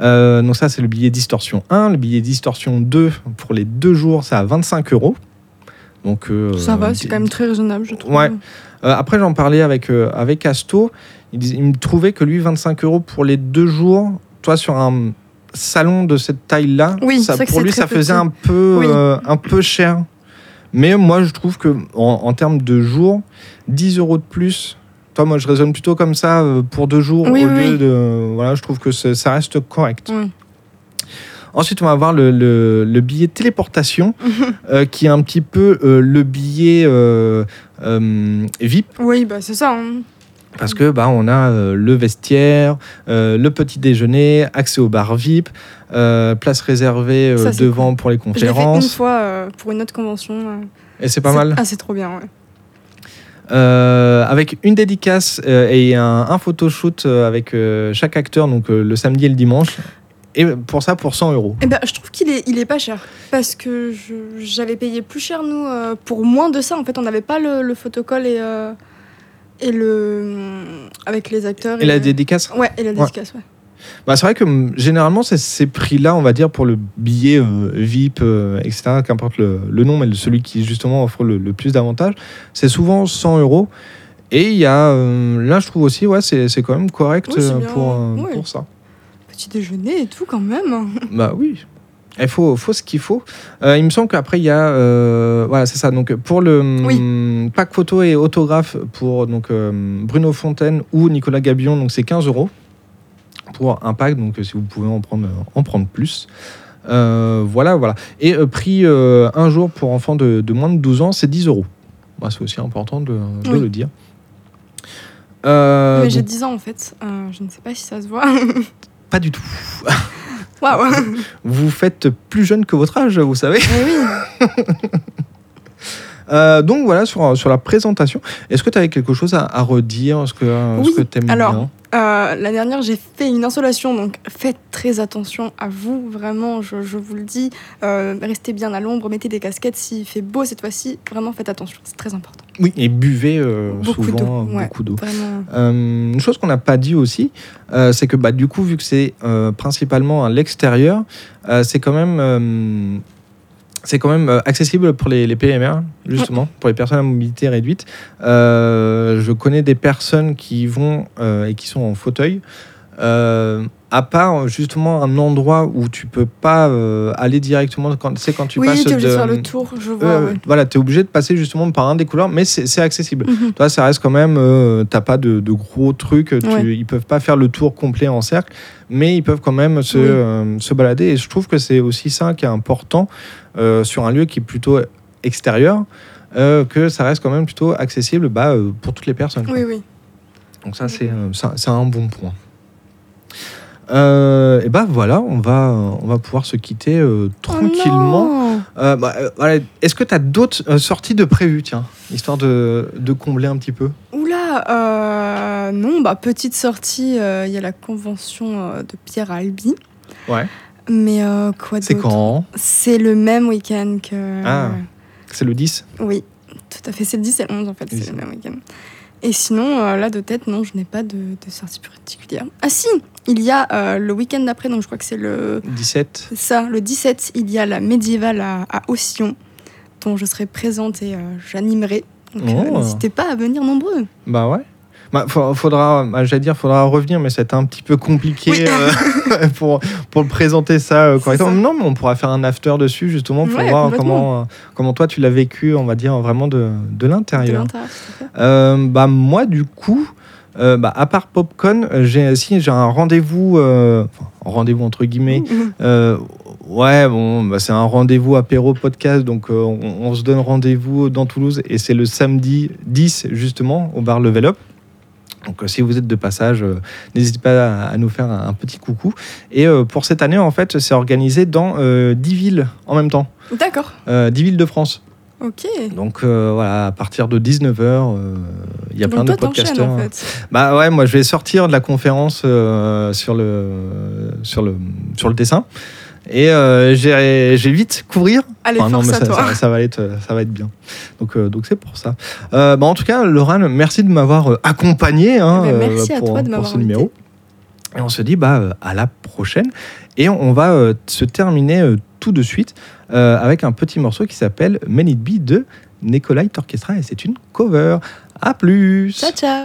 Euh, donc ça, c'est le billet distorsion 1. Le billet distorsion 2, pour les deux jours, c'est à 25 euros. Donc, euh, Ça va, c'est quand même très raisonnable, je trouve. Ouais. euh, après, j'en parlais avec, avec Asto. Il, me trouvait que lui, 25 euros pour les deux jours, toi, sur un, salon de cette taille-là, Oui, ça, pour lui, ça faisait petit. un peu, Oui. un peu cher. Mais moi, je trouve que en, en termes de jours, 10 euros de plus. Toi, moi, je raisonne plutôt comme ça euh, pour deux jours Oui, au oui, lieu oui. de. Voilà, je trouve que ça reste correct. Ensuite, on va avoir le, le- le billet téléportation, euh, qui est un petit peu euh, le billet euh, VIP, Oui, bah c'est ça. hein. parce que bah, on a le vestiaire, le petit déjeuner, accès au bar VIP, place réservée Ça, devant pour les Je l'ai fait une conférences, fois pour une autre convention. et c'est pas mal. Ah, c'est trop bien, ouais. Euh, avec une dédicace euh, et un, un photoshoot euh, avec chaque acteur, donc le samedi et le dimanche. Et pour ça, pour 100 euros. Eh ben, je trouve qu'il est, il est pas cher. Parce que j'avais payé plus cher, nous, euh, pour moins de ça. En fait, on n'avait pas le, le photocall et, euh, et le. avec les acteurs. Et la dédicace? Ouais, et la dédicace, ouais. Bah, c'est vrai que hum, généralement, c'est ces prix-là, on va dire, pour le billet euh, VIP, euh, etc., qu'importe le, le nom, mais celui qui justement offre le, le plus d'avantages, c'est souvent 100 euros. Et il y a, euh, là, je trouve aussi, ouais, c'est c'est quand même correct Oui, euh, pour, euh, ouais. pour ça. Petit déjeuner et tout, quand même. Bah oui. Il faut, faut ce qu'il faut. Euh, il me semble qu'après, il y a. euh, voilà, c'est ça. Donc, pour le hum, pack photo et autographe pour donc, euh, Bruno Fontaine ou Nicolas Gabion, donc c'est 15 euros pour pack. Donc, euh, si vous pouvez en prendre, en prendre plus. Euh, voilà, voilà. Et euh, prix euh, un jour pour enfants de, de moins de 12 ans, c'est 10 euros. Bah, c'est aussi important de, de Oui. le dire. Euh, Mais j'ai donc, 10 ans, en fait. Euh, je ne sais pas si ça se voit. pas du tout. Waouh Vous faites plus jeune que votre âge, vous savez. Oui Euh, donc voilà sur, sur la présentation. Est-ce que tu avais quelque chose à, à redire? Est-ce que, euh, Oui, ce que t'aimes alors, bien? Euh, la dernière, j'ai fait une insolation, donc faites très attention à vous, vraiment, je, je vous le dis. Euh, restez bien à l'ombre, mettez des casquettes s'il fait beau cette fois-ci. Vraiment, faites attention, c'est très important. Oui, et buvez euh, Beaucoup souvent d'eau, ouais. beaucoup d'eau. Vraiment. Une chose qu'on n'a pas dit aussi, c'est que bah, du coup, vu que c'est principalement à l'extérieur, c'est quand même, c'est quand même euh, accessible pour les, les PMR, justement, pour les personnes à mobilité réduite. Euh, je connais des personnes qui vont euh, et qui sont en fauteuil. Euh, à part justement un endroit où tu peux pas euh, aller directement quand c'est quand tu oui, passes es obligé de de- faire le tour, je vois. euh, ouais. voilà, tu es obligé de passer justement par un des couloirs, mais c'est accessible. Mhm. Toi, ça reste quand même, euh, t'as pas de, de gros trucs, tu, Ouais. ils peuvent pas faire le tour complet en cercle, mais ils peuvent quand même se, Oui. se balader. Et je trouve que c'est aussi ça qui est important sur un lieu qui est plutôt extérieur, que ça reste quand même plutôt accessible bah, pour toutes les personnes. quoi. Oui, oui. Donc ça, c'est ça- c'est un bon point. Euh, et bah voilà, on va, on va pouvoir se quitter euh, tranquillement. Oh Euh, bah, voilà. Est-ce que tu as d'autres sorties de prévues, tiens, histoire de, de combler un petit peu? Oula, non, bah petite sortie, il y a la convention de Pierre Albi. Ouais. Mais quoi C'est d'autre? quand? C'est le même week-end que. Ah. C'est le 10 Oui, tout à fait. C'est le 10 et le 11 en fait, c'est c'est le même week-end. Et sinon, euh, là de tête, non, je n'ai pas de, de sortie particulière. Ah si, il y a euh, le week-end d'après, donc je crois que c'est le. 17 c'est ça, le 17, il y a la médiévale à, à Ossillon, dont je serai présente et euh, j'animerai. Donc Oh. n'hésitez pas à venir nombreux. Bah ouais. Bah, fa- faudra, bah, j'allais dire, faudra revenir, mais c'est un petit peu compliqué Oui. euh, pour, pour présenter ça euh, correctement. ça. Non, mais on pourra faire un after dessus, justement, pour Ouais, voir comment, euh, comment toi tu l'as vécu, on va dire, vraiment de, l'intérieur. Euh, bah moi du coup, euh, bah, à part Popcorn, j'ai si j'ai un rendez-vous, euh, enfin, rendez-vous entre guillemets. euh, ouais, bon, bah, c'est un rendez-vous apéro podcast, donc on, on se donne rendez-vous dans Toulouse et c'est le samedi 10 justement au bar Level Up. Donc euh, si vous êtes de passage, euh, n'hésitez pas à, nous faire un, petit coucou. Et euh, pour cette année, en fait, c'est organisé dans euh, 10 villes en même temps, D'accord, euh, 10 villes de France. ok. Donc euh, voilà, à partir de 19h, il y a plein Donc de toi, t'enchaînes podcasteurs. en fait. Bah ouais, moi je vais sortir de la conférence euh, sur, le, sur, le, sur le dessin. Et euh, j'ai vite courir. Allez, Enfin, non, mais ça, toi. ça- ça va être, ça va être bien. Donc euh, donc c'est pour ça. Euh, bah, en tout cas, Laurent, merci de m'avoir accompagné hein, Eh ben, merci euh, à pour, toi de pour m'avoir ce numéro. Et on se dit bah, à la prochaine. Et on va se terminer tout de suite avec un petit morceau qui s'appelle Men It Be de Nikolai Orchestra. Et c'est une cover. À plus Ciao, ciao.